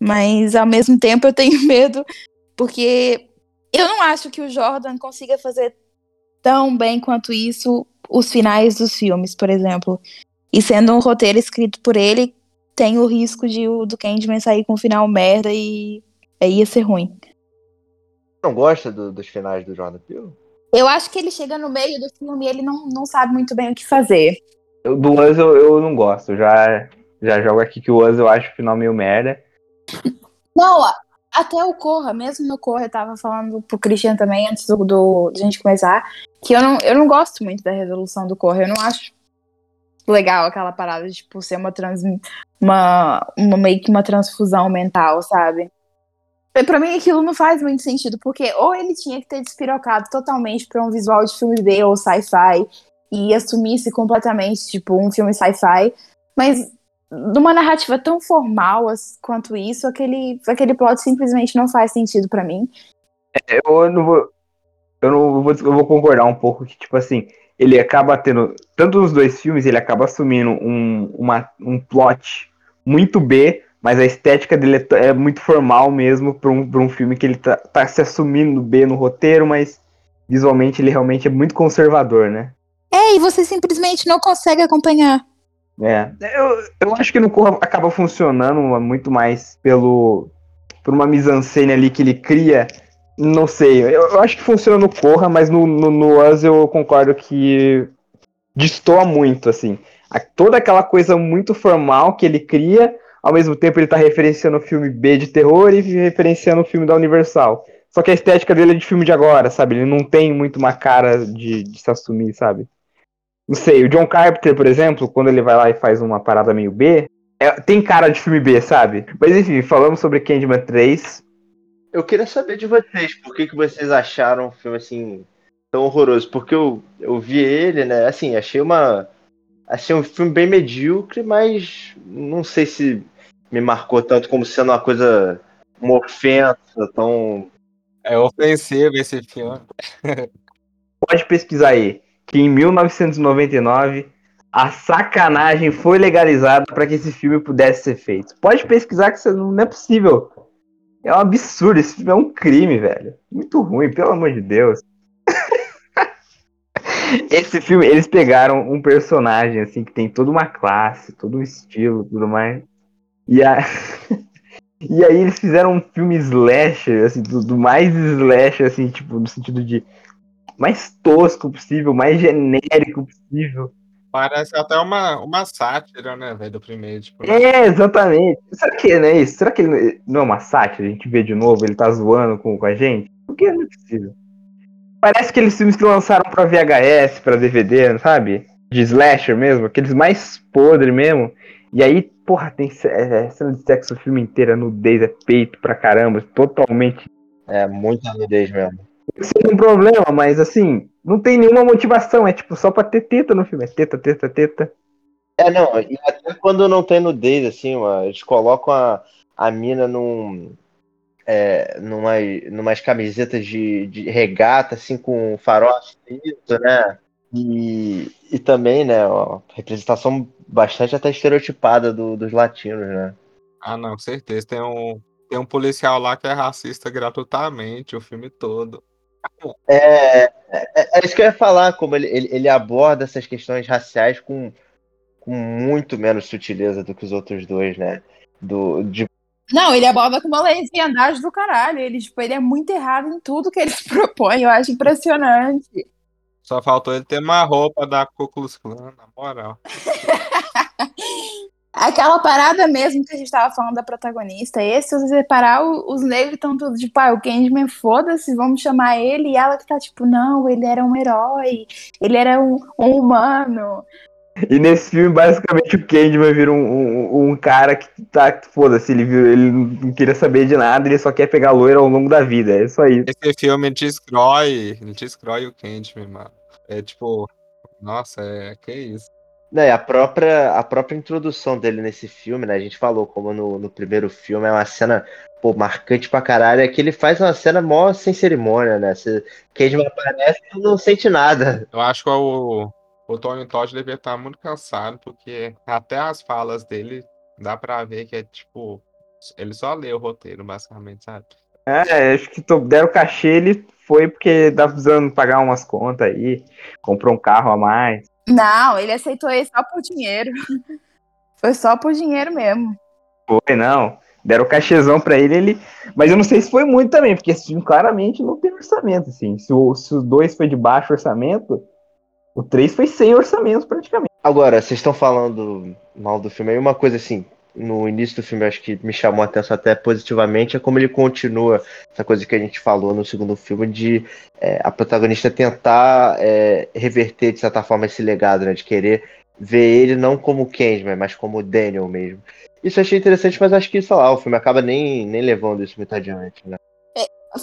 Mas ao mesmo tempo eu tenho [laughs] medo, porque eu não acho que o Jordan consiga fazer tão bem quanto isso os finais dos filmes, por exemplo. E sendo um roteiro escrito por ele, tem o risco de o do Candyman sair com um final merda e aí ia ser ruim. Não gosta do, dos finais do Jordan Peele? Eu acho que ele chega no meio do filme e ele não, não sabe muito bem o que fazer. do Us eu, eu não gosto. Já, já jogo aqui que o Us eu acho o final meio merda. Não, até o Corra, mesmo no Corra, eu tava falando pro Christian também, antes do, do, de a gente começar, que eu não, eu não gosto muito da resolução do Corra. Eu não acho legal aquela parada de, tipo, ser uma, trans, uma, uma meio que uma transfusão mental, sabe? Pra mim aquilo não faz muito sentido, porque ou ele tinha que ter despirocado totalmente pra um visual de filme B ou sci-fi e assumisse completamente, tipo, um filme sci-fi, mas numa narrativa tão formal quanto isso, aquele, aquele plot simplesmente não faz sentido para mim. É, eu não vou. Eu não vou, eu vou concordar um pouco que, tipo assim, ele acaba tendo, tanto nos dois filmes, ele acaba assumindo um, uma, um plot muito B, mas a estética dele é, é muito formal mesmo para um, um filme que ele tá, tá se assumindo B no roteiro, mas visualmente ele realmente é muito conservador, né? É, e você simplesmente não consegue acompanhar. É, eu, eu acho que no Corra acaba funcionando muito mais pelo por uma mise-en-scène ali que ele cria não sei, eu, eu, acho que funciona no Corra, mas no, no, no Us eu concordo que destoa muito, assim. A, toda aquela coisa muito formal que ele cria, ao mesmo tempo ele tá referenciando o filme B de terror e referenciando o filme da Universal. Só que a estética dele é de filme de agora, sabe? Ele não tem muito uma cara de, de se assumir, sabe? Não sei, o John Carpenter, por exemplo, quando ele vai lá e faz uma parada meio B, é, tem cara de filme B, sabe? Mas enfim, falamos sobre Candyman 3. Eu queria saber de vocês, por que, que vocês acharam o filme assim tão horroroso? Porque eu, eu vi ele, né? Assim, achei uma. Achei um filme bem medíocre, mas não sei se me marcou tanto como sendo uma coisa. uma ofensa tão. É ofensivo esse filme. [laughs] Pode pesquisar aí que em 1999 a sacanagem foi legalizada para que esse filme pudesse ser feito. Pode pesquisar que isso não é possível. É um absurdo, esse filme é um crime, velho. Muito ruim, pelo amor de Deus. [laughs] esse filme, eles pegaram um personagem assim que tem toda uma classe, todo um estilo, tudo mais. E a [laughs] E aí eles fizeram um filme slasher, assim, do, do mais slasher, assim, tipo, no sentido de mais tosco possível, mais genérico possível. Parece até uma, uma sátira, né, velho, do primeiro. Tipo, É, exatamente. Será que não é isso? Será que ele não é uma sátira? A gente vê de novo, ele tá zoando com, com a gente? Por que não é possível? Parece aqueles filmes que lançaram pra VHS, pra DVD, sabe? De slasher mesmo, aqueles mais podres mesmo. E aí, porra, tem ce- é, cena de sexo o filme inteiro, é nudez, é peito pra caramba, totalmente. É, muita nudez mesmo. Isso é um problema, mas assim, não tem nenhuma motivação, é tipo só pra ter teta no filme. É teta, teta, teta. É, não, e até quando não tem nudez, assim, eles colocam a, a mina num. É, numa, numas camisetas de, de regata, assim, com farol aceso, né? E, e também, né, ó, representação bastante até estereotipada do- dos latinos, né? Ah, não, com certeza. Tem um, tem um policial lá que é racista gratuitamente o filme todo. É, é, é isso que eu ia falar, como ele, ele, ele aborda essas questões raciais com, com muito menos sutileza do que os outros dois, né? Do, de Não, ele aborda com uma leviandade do caralho. Ele, tipo, ele é muito errado em tudo que ele se propõe. Eu acho impressionante. Só faltou ele ter uma roupa da Ku Klux Klan, na moral. [laughs] Aquela parada mesmo que a gente tava falando da protagonista. Esse, se você reparar, os negros estão todos tipo, ah, o Candyman, foda-se, vamos chamar ele. E ela que tá tipo, não, ele era um herói, ele era um, um humano. E nesse filme, basicamente, o Candyman vira um, um, um cara que tá. Foda-se, ele, ele não queria saber de nada, ele só quer pegar loira ao longo da vida. É isso. Esse filme destrói, ele destrói o Candyman, mano. É tipo, nossa, é que isso. Né, a própria, a própria introdução dele nesse filme, né? A gente falou como no, no primeiro filme, é uma cena pô, marcante pra caralho. É que ele faz uma cena mó sem cerimônia, né? Se Candyman aparece, tu não sente nada. Eu acho que o, o Tony Todd devia estar muito cansado, porque até as falas dele dá pra ver que é tipo. Ele só lê o roteiro, basicamente, sabe? É, acho que deram cachê, ele foi porque tava precisando pagar umas contas aí, comprou um carro a mais. Não, ele aceitou isso só por dinheiro. Foi só por dinheiro mesmo. Foi, não. Deram cachezão pra ele, ele. Mas eu não sei se foi muito também, porque esse filme claramente não tem orçamento, assim. Se o, se o dois foi de baixo orçamento, o três foi sem orçamento praticamente. Agora, vocês estão falando mal do filme aí, uma coisa assim, no início do filme, acho que me chamou a atenção até positivamente, é como ele continua essa coisa que a gente falou no segundo filme, de é, a protagonista tentar é, reverter, de certa forma, esse legado, né? De querer ver ele não como Candyman, mas como Daniel mesmo. Isso eu achei interessante, mas acho que, sei lá, o filme acaba nem, nem levando isso muito adiante, né?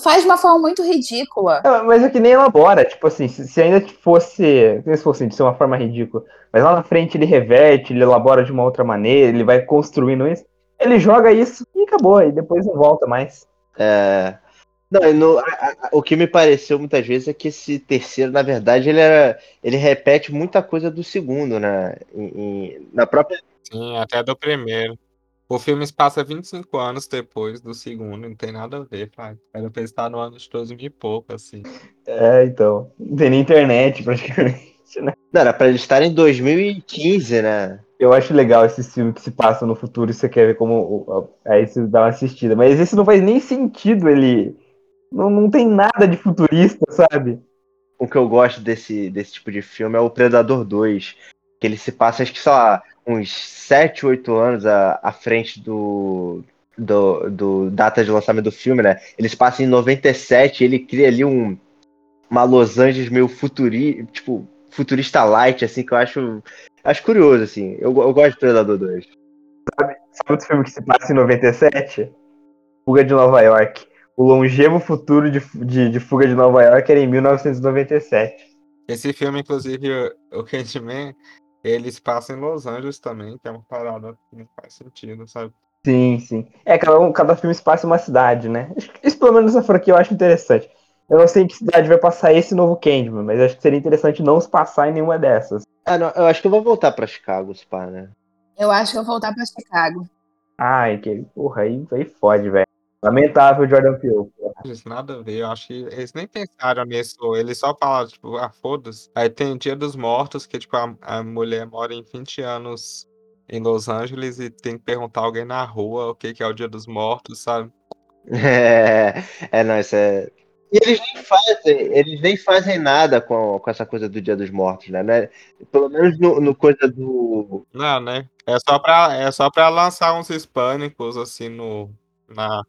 Faz de uma forma muito ridícula. É, mas é que nem elabora, tipo assim, se, se ainda fosse. Se fosse de ser uma forma ridícula, mas lá na frente ele reverte, ele elabora de uma outra maneira, ele vai construindo isso, ele joga isso e acabou, e depois não volta mais. É... Não, no- a- a- o que me pareceu muitas vezes é que esse terceiro, na verdade, ele, era, ele repete muita coisa do segundo, né? Em- em- na própria. Sim, até do primeiro. O filme se passa 25 anos depois do segundo, não tem nada a ver, pai. Era pra estar no ano de 2000 e pouco, assim. É, então. Não tem nem internet praticamente, né? Não, era pra ele estar em 2015, né? Eu acho legal esses filmes que se passam no futuro e você quer ver como. Aí você dá uma assistida. Mas esse não faz nem sentido, ele. Não, não tem nada de futurista, sabe? O que eu gosto desse, desse tipo de filme é o Predador 2. Que ele se passa, acho que, sei lá, uns 7, 8 anos à, à frente do, do, do data de lançamento do filme, né? Ele se passa em 97 ele cria ali um, uma Los Angeles meio futuri, tipo, futurista light, assim, que eu acho, acho curioso, assim. Eu, eu gosto de Predador 2. Sabe outro filme que se passa em 97? Fuga de Nova York. O longevo futuro de, de, de Fuga de Nova York era em 1997. Esse filme, inclusive, o- o Candyman, ele se passa em Los Angeles também, que é uma parada que não faz sentido, sabe? Sim, sim. É, cada, um, cada filme se passa em uma cidade, né? Isso pelo menos na franquia eu acho interessante. Eu não sei em que cidade vai passar esse novo Candyman, mas acho que seria interessante não se passar em nenhuma dessas. Ah, não, eu acho que eu vou voltar pra Chicago, se pá, né? Eu acho que eu vou voltar pra Chicago. Ai, que porra, aí, aí fode, velho. Lamentável Jordan Peele. nada a ver, eu acho que eles nem pensaram nisso, eles só falaram, tipo, ah, foda-se. Aí tem Dia dos Mortos, que, tipo, a, a mulher mora em 20 anos em Los Angeles e tem que perguntar a alguém na rua o que, que é o Dia dos Mortos, sabe? É, [laughs] é, não, isso é. E eles nem fazem, eles nem fazem nada com, com essa coisa do Dia dos Mortos, né? né? Pelo menos no, no coisa do. Não, né? É só pra, é só pra lançar uns hispânicos, assim, no, na,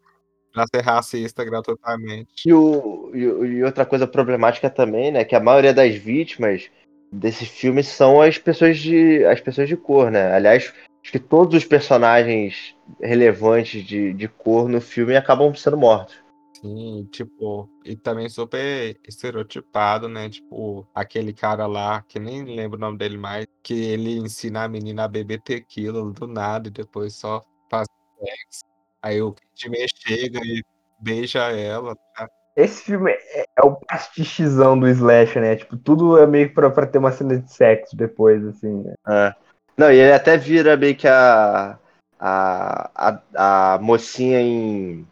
pra ser racista gratuitamente. E, o, e, e outra coisa problemática também, né? Que a maioria das vítimas desse filme são as pessoas de, as pessoas de cor, né? Aliás, acho que todos os personagens relevantes de, de cor no filme acabam sendo mortos. Sim, tipo, e também super estereotipado, né? Tipo, aquele cara lá, que nem lembro o nome dele mais, que ele ensina a menina a beber tequila do nada e depois só faz sexo. Aí o Kidman chega e beija ela. tá? Esse filme é, é o pastichizão do Slash, né? Tipo, tudo é meio pra, pra ter uma cena de sexo depois, assim, né? É. Não, e ele até vira meio que a, a, a, a mocinha em.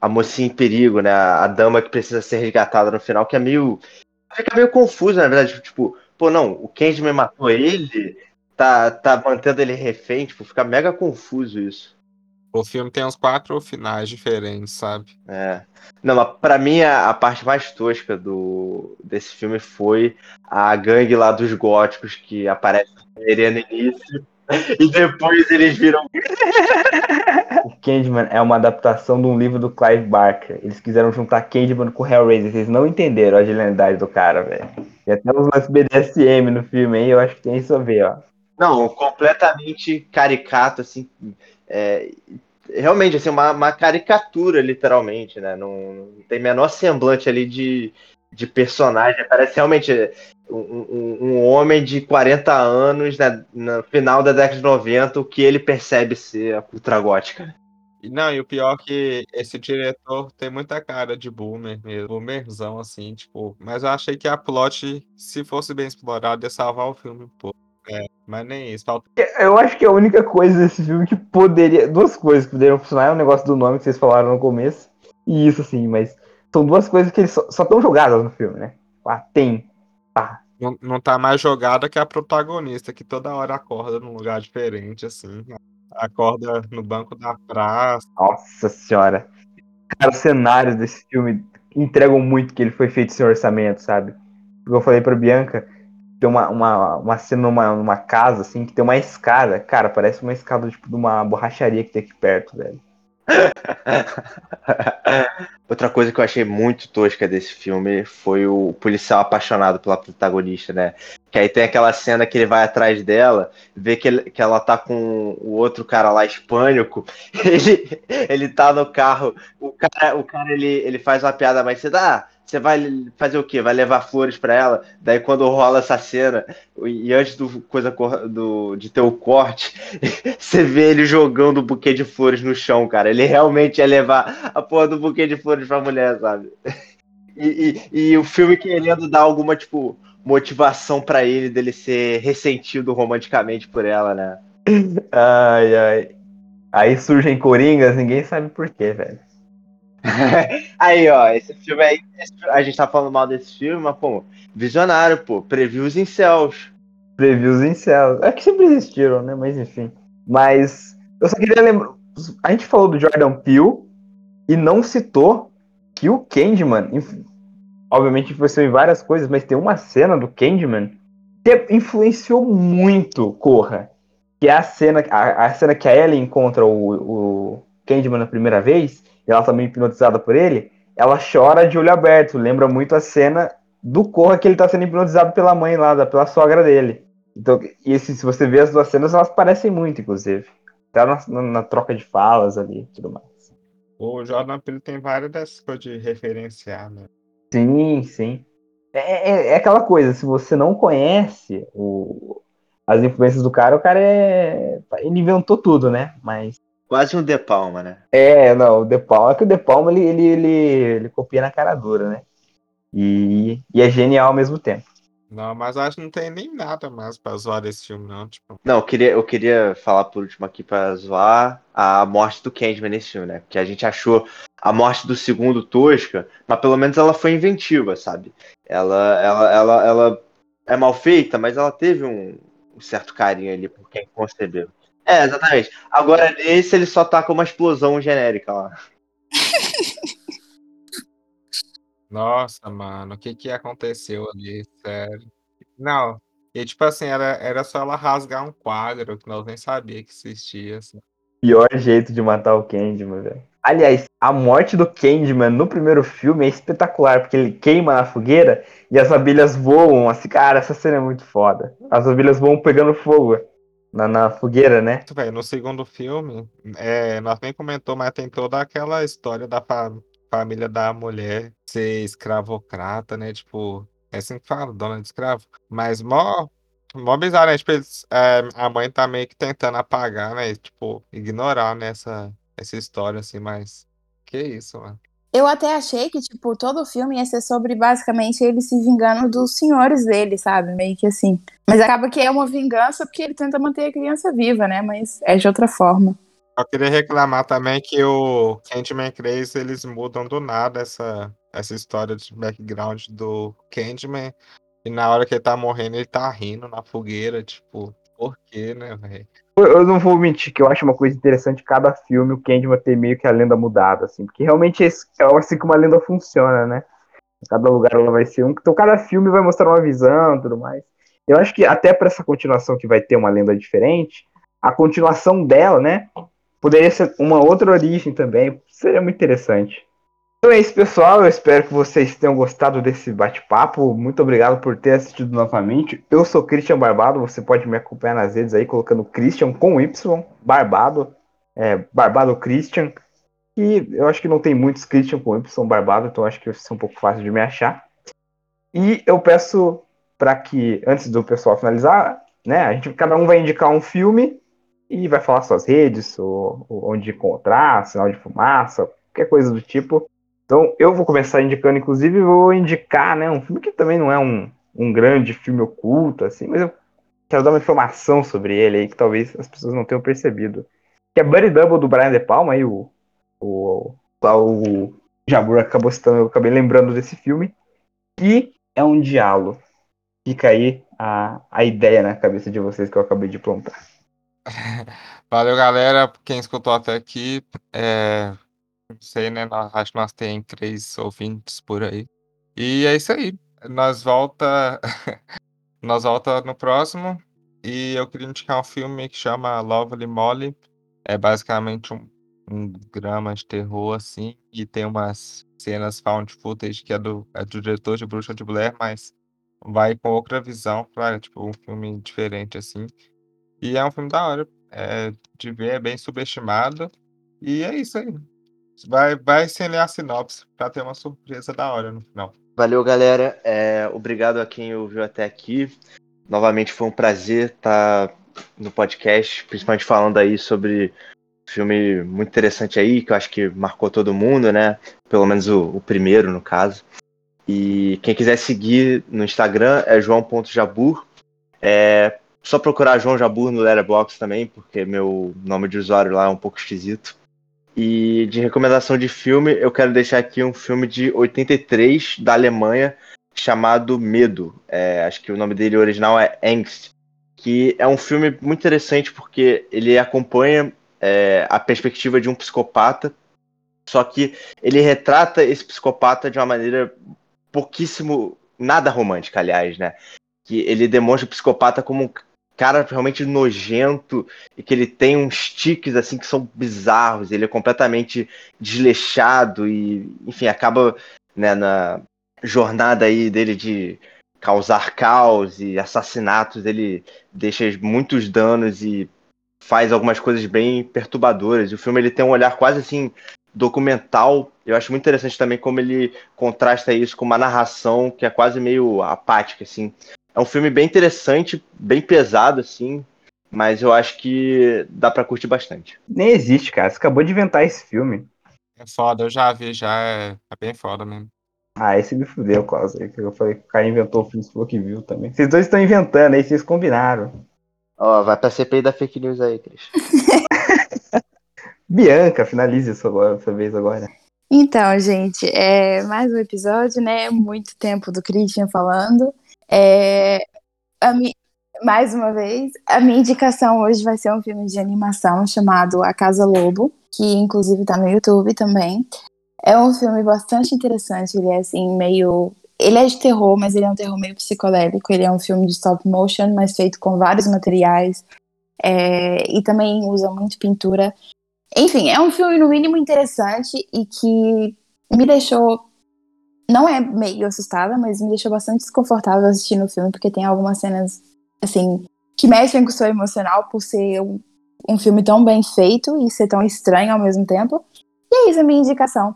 A mocinha em perigo, né? A, dama que precisa ser resgatada no final, que é meio. Fica meio confuso, na verdade. Tipo, pô, não, o Candyman matou ele, tá, tá mantendo ele refém, tipo, fica mega confuso isso. O filme tem uns quatro finais diferentes, sabe? É. Não, mas pra mim a, a parte mais tosca do, desse filme foi a gangue lá dos góticos que aparece no início [laughs] e depois eles viram. O Candyman é uma adaptação de um livro do Clive Barker. Eles quiseram juntar Candyman com Hellraiser. Vocês não entenderam a genialidade do cara, velho. E até uns lances BDSM no filme aí, eu acho que tem isso a ver, ó. Não, completamente caricato, assim. é, realmente, assim, uma, uma caricatura, literalmente, né? Não, não tem menor semblante ali de, de personagem. Parece realmente um, um- um homem de 40 anos, né, no final da década de 90, o que ele percebe ser a cultura gótica. Não, e o pior é que esse diretor tem muita cara de boomer mesmo, boomerzão, assim, tipo. Mas eu achei que a plot, se fosse bem explorada, ia salvar o filme um pouco. É, mas nem isso. Falta Eu acho que a única coisa desse filme que poderia. Duas coisas que poderiam funcionar é o negócio do nome que vocês falaram no começo. E isso, assim, mas são duas coisas que eles só estão jogadas no filme, né? Ah, tem. Ah, não, não tá mais jogada que a protagonista, que toda hora acorda num lugar diferente, assim. Acorda no banco da praça. nossa senhora. Cara, os cenários desse filme entregam muito que ele foi feito sem orçamento, sabe? Porque eu falei pra Bianca, tem uma, uma, uma cena numa, numa casa, assim, que tem uma escada. Cara, parece uma escada, tipo, de uma borracharia que tem aqui perto, velho. [laughs] Outra coisa que eu achei muito tosca desse filme foi o policial apaixonado pela protagonista, né? Que aí tem aquela cena que ele vai atrás dela, vê que, ele- que ela tá com o outro cara lá hispânico, [laughs] ele, ele tá no carro, o cara, o cara ele, ele faz uma piada mais cedo, ah, você vai fazer o quê? Vai levar flores pra ela? Daí quando rola essa cena, e antes do coisa do, de ter o corte, [laughs] você vê ele jogando o buquê de flores no chão, cara. Ele realmente ia levar a porra do buquê de flores pra mulher, sabe? [laughs] E, e- e o filme querendo dar alguma, tipo, motivação pra ele dele ser ressentido romanticamente por ela, né? [laughs] Ai, ai. Aí surgem coringas, ninguém sabe por quê, velho. [laughs] aí, ó, esse filme aí, a gente tá falando mal desse filme, mas, pô, visionário, pô, previews em céus. Previews em céu. É que sempre existiram, né? Mas enfim. Mas eu só queria lembrar. A gente falou do Jordan Peele e não citou que o Candyman, inf- obviamente influenciou em várias coisas, mas tem uma cena do Candyman que influenciou muito Corra. Que é a cena, a, a cena que a Ellie encontra o, o Candyman na primeira vez, e ela também hipnotizada por ele, ela chora de olho aberto. Lembra muito a cena do Corra que ele tá sendo hipnotizado pela mãe lá, pela sogra dele. Então, e esse, se você vê as duas cenas, elas parecem muito, inclusive. Até na, na- na troca de falas ali e tudo mais. O Jordan Peele tem várias dessas coisas de referenciar, né? Sim, sim. É, é- é aquela coisa, se você não conhece o- as influências do cara, o cara é. Ele inventou tudo, né? Mas Quase um De Palma, né? É, não, o De Palma, é que o De Palma ele, ele, ele, ele copia na cara dura, né? E, e é genial ao mesmo tempo. Não, mas acho que não tem nem nada mais pra zoar desse filme, não. Tipo, Não, eu queria, eu queria falar por último aqui pra zoar a morte do Candyman nesse filme, né? Porque a gente achou a morte do segundo tosca, mas pelo menos ela foi inventiva, sabe? Ela, ela, ela, ela é mal feita, mas ela teve um, um certo carinho ali por quem concebeu. É, exatamente. Agora, esse ele só tá com uma explosão genérica lá. [laughs] nossa, mano, o que que aconteceu ali? Sério. Não, e tipo assim, era, era só ela rasgar um quadro que nós nem sabia que existia, assim. Pior jeito de matar o Candyman, velho. Aliás, a morte do Candyman no primeiro filme é espetacular, porque ele queima na fogueira e as abelhas voam. Assim, cara, essa cena é muito foda. As abelhas voam pegando fogo na, na fogueira, né? Véi, no segundo filme, é, nós nem comentou, mas tem toda aquela história da fa- família da mulher ser escravocrata, né? Tipo, é assim que fala, dona de escravo. Mas mó, mó bizarro, né? Tipo, eles- é, a mãe tá meio que tentando apagar, né? Tipo, ignorar nessa essa história, assim, mas. Que isso, mano. Eu até achei que, tipo, todo o filme ia ser sobre basicamente ele se vingando dos senhores dele, sabe? Meio que assim. Mas acaba que é uma vingança porque ele tenta manter a criança viva, né? Mas é de outra forma. Eu queria reclamar também que o Candyman 3, eles mudam do nada essa, essa história de background do Candyman. E na hora que ele tá morrendo, ele tá rindo na fogueira, tipo, por quê, né, velho? Eu, não vou mentir que eu acho uma coisa interessante cada filme o Candyman ter meio que a lenda mudada, assim. Porque realmente é assim que uma lenda funciona, né? Cada lugar ela vai ser um. Então cada filme vai mostrar uma visão e tudo mais. Eu acho que até pra essa continuação que vai ter uma lenda diferente, a continuação dela, né? Poderia ser uma outra origem também. Seria muito interessante. Então é isso, pessoal. Eu espero que vocês tenham gostado desse bate-papo. Muito obrigado por ter assistido novamente. Eu sou Christian Barbado. Você pode me acompanhar nas redes aí, colocando Christian com Y, Barbado, é, Barbado Christian. E eu acho que não tem muitos Christian com Y Barbado, então acho que vai ser um pouco fácil de me achar. E eu peço para que, antes do pessoal finalizar, né, a gente, cada um vai indicar um filme e vai falar suas redes, ou, ou onde encontrar, sinal de fumaça, qualquer coisa do tipo. Então, eu vou começar indicando, inclusive, vou indicar, né, um filme que também não é um, um grande filme oculto, assim, mas eu quero dar uma informação sobre ele aí que talvez as pessoas não tenham percebido. Que é Buddy Double do Brian De Palma, aí o, o, o Jabur acabou citando, eu acabei lembrando desse filme, que é um diálogo. Fica aí a, a ideia na cabeça de vocês que eu acabei de plantar. [laughs] Valeu, galera. Quem escutou até aqui, é, não sei, né? acho que nós tem três ouvintes por aí. E é isso aí. Nós volta, [laughs] nós volta no próximo. E eu queria indicar um filme que chama Lovely Molly. É basicamente um, um drama de terror, assim, e tem umas cenas found footage que é do, é do diretor de Bruxa de Blair, mas vai com outra visão para tipo um filme diferente, assim. E é um filme da hora. É, de ver, é bem subestimado. E é isso aí. Vai, vai sem ler a sinopse pra ter uma surpresa da hora no final. Valeu, galera. É, obrigado a quem ouviu até aqui. Novamente foi um prazer estar no podcast, principalmente falando aí sobre um filme muito interessante aí, que eu acho que marcou todo mundo, né? Pelo menos o, o primeiro, no caso. E quem quiser seguir no Instagram é joão.jabur. É só procurar João Jabur no Letterboxd também, porque meu nome de usuário lá é um pouco esquisito. E de recomendação de filme, eu quero deixar aqui um filme de 83 da Alemanha chamado Medo. É, acho que o nome dele original é Angst, que é um filme muito interessante porque ele acompanha é, a perspectiva de um psicopata, só que ele retrata esse psicopata de uma maneira pouquíssimo nada romântica, aliás, né? Que ele demonstra o psicopata como um cara realmente nojento e que ele tem uns tiques assim que são bizarros, ele é completamente desleixado e, enfim, acaba né, na jornada aí dele de causar caos e assassinatos, ele deixa muitos danos e faz algumas coisas bem perturbadoras. O filme ele tem um olhar quase assim documental. Eu acho muito interessante também como ele contrasta isso com uma narração que é quase meio apática assim. É um filme bem interessante, bem pesado, assim. Mas eu acho que dá pra curtir bastante. Nem existe, cara. Você acabou de inventar esse filme. É foda, eu já vi, já é, é bem foda mesmo. Ah, esse me fudeu. Aí que Eu falei que o cara inventou o filme, você falou que viu também. Vocês dois estão inventando aí, vocês combinaram. Ó, vai pra CPI da fake news aí, Cris. [laughs] Bianca, finalize sua, agora, sua vez agora. Então, gente, é mais um episódio, né? Muito tempo do Christian falando. É, mi- mais uma vez, a minha indicação hoje vai ser um filme de animação chamado A Casa Lobo, que inclusive tá no YouTube também. É um filme bastante interessante, ele é assim, meio. Ele é de terror, mas ele é um terror meio psicodélico. Ele é um filme de stop motion, mas feito com vários materiais. É, e também usa muito pintura. Enfim, é um filme no mínimo interessante e que me deixou. Não é meio assustada, mas me deixou bastante desconfortável assistindo o filme, porque tem algumas cenas, assim, que mexem com o seu emocional por ser um, um filme tão bem feito e ser tão estranho ao mesmo tempo. E é isso a minha indicação.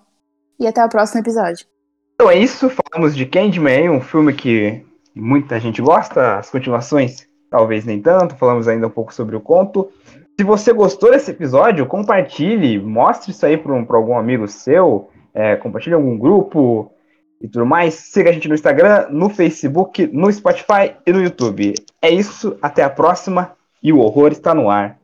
E até o próximo episódio. Então é isso, falamos de Candyman, um filme que muita gente gosta, as continuações talvez nem tanto, falamos ainda um pouco sobre o conto. Se você gostou desse episódio, compartilhe, mostre isso aí para um, algum amigo seu, é, compartilhe em algum grupo e tudo mais. Siga a gente no Instagram, no Facebook, no Spotify e no YouTube. É isso, até a próxima e o horror está no ar.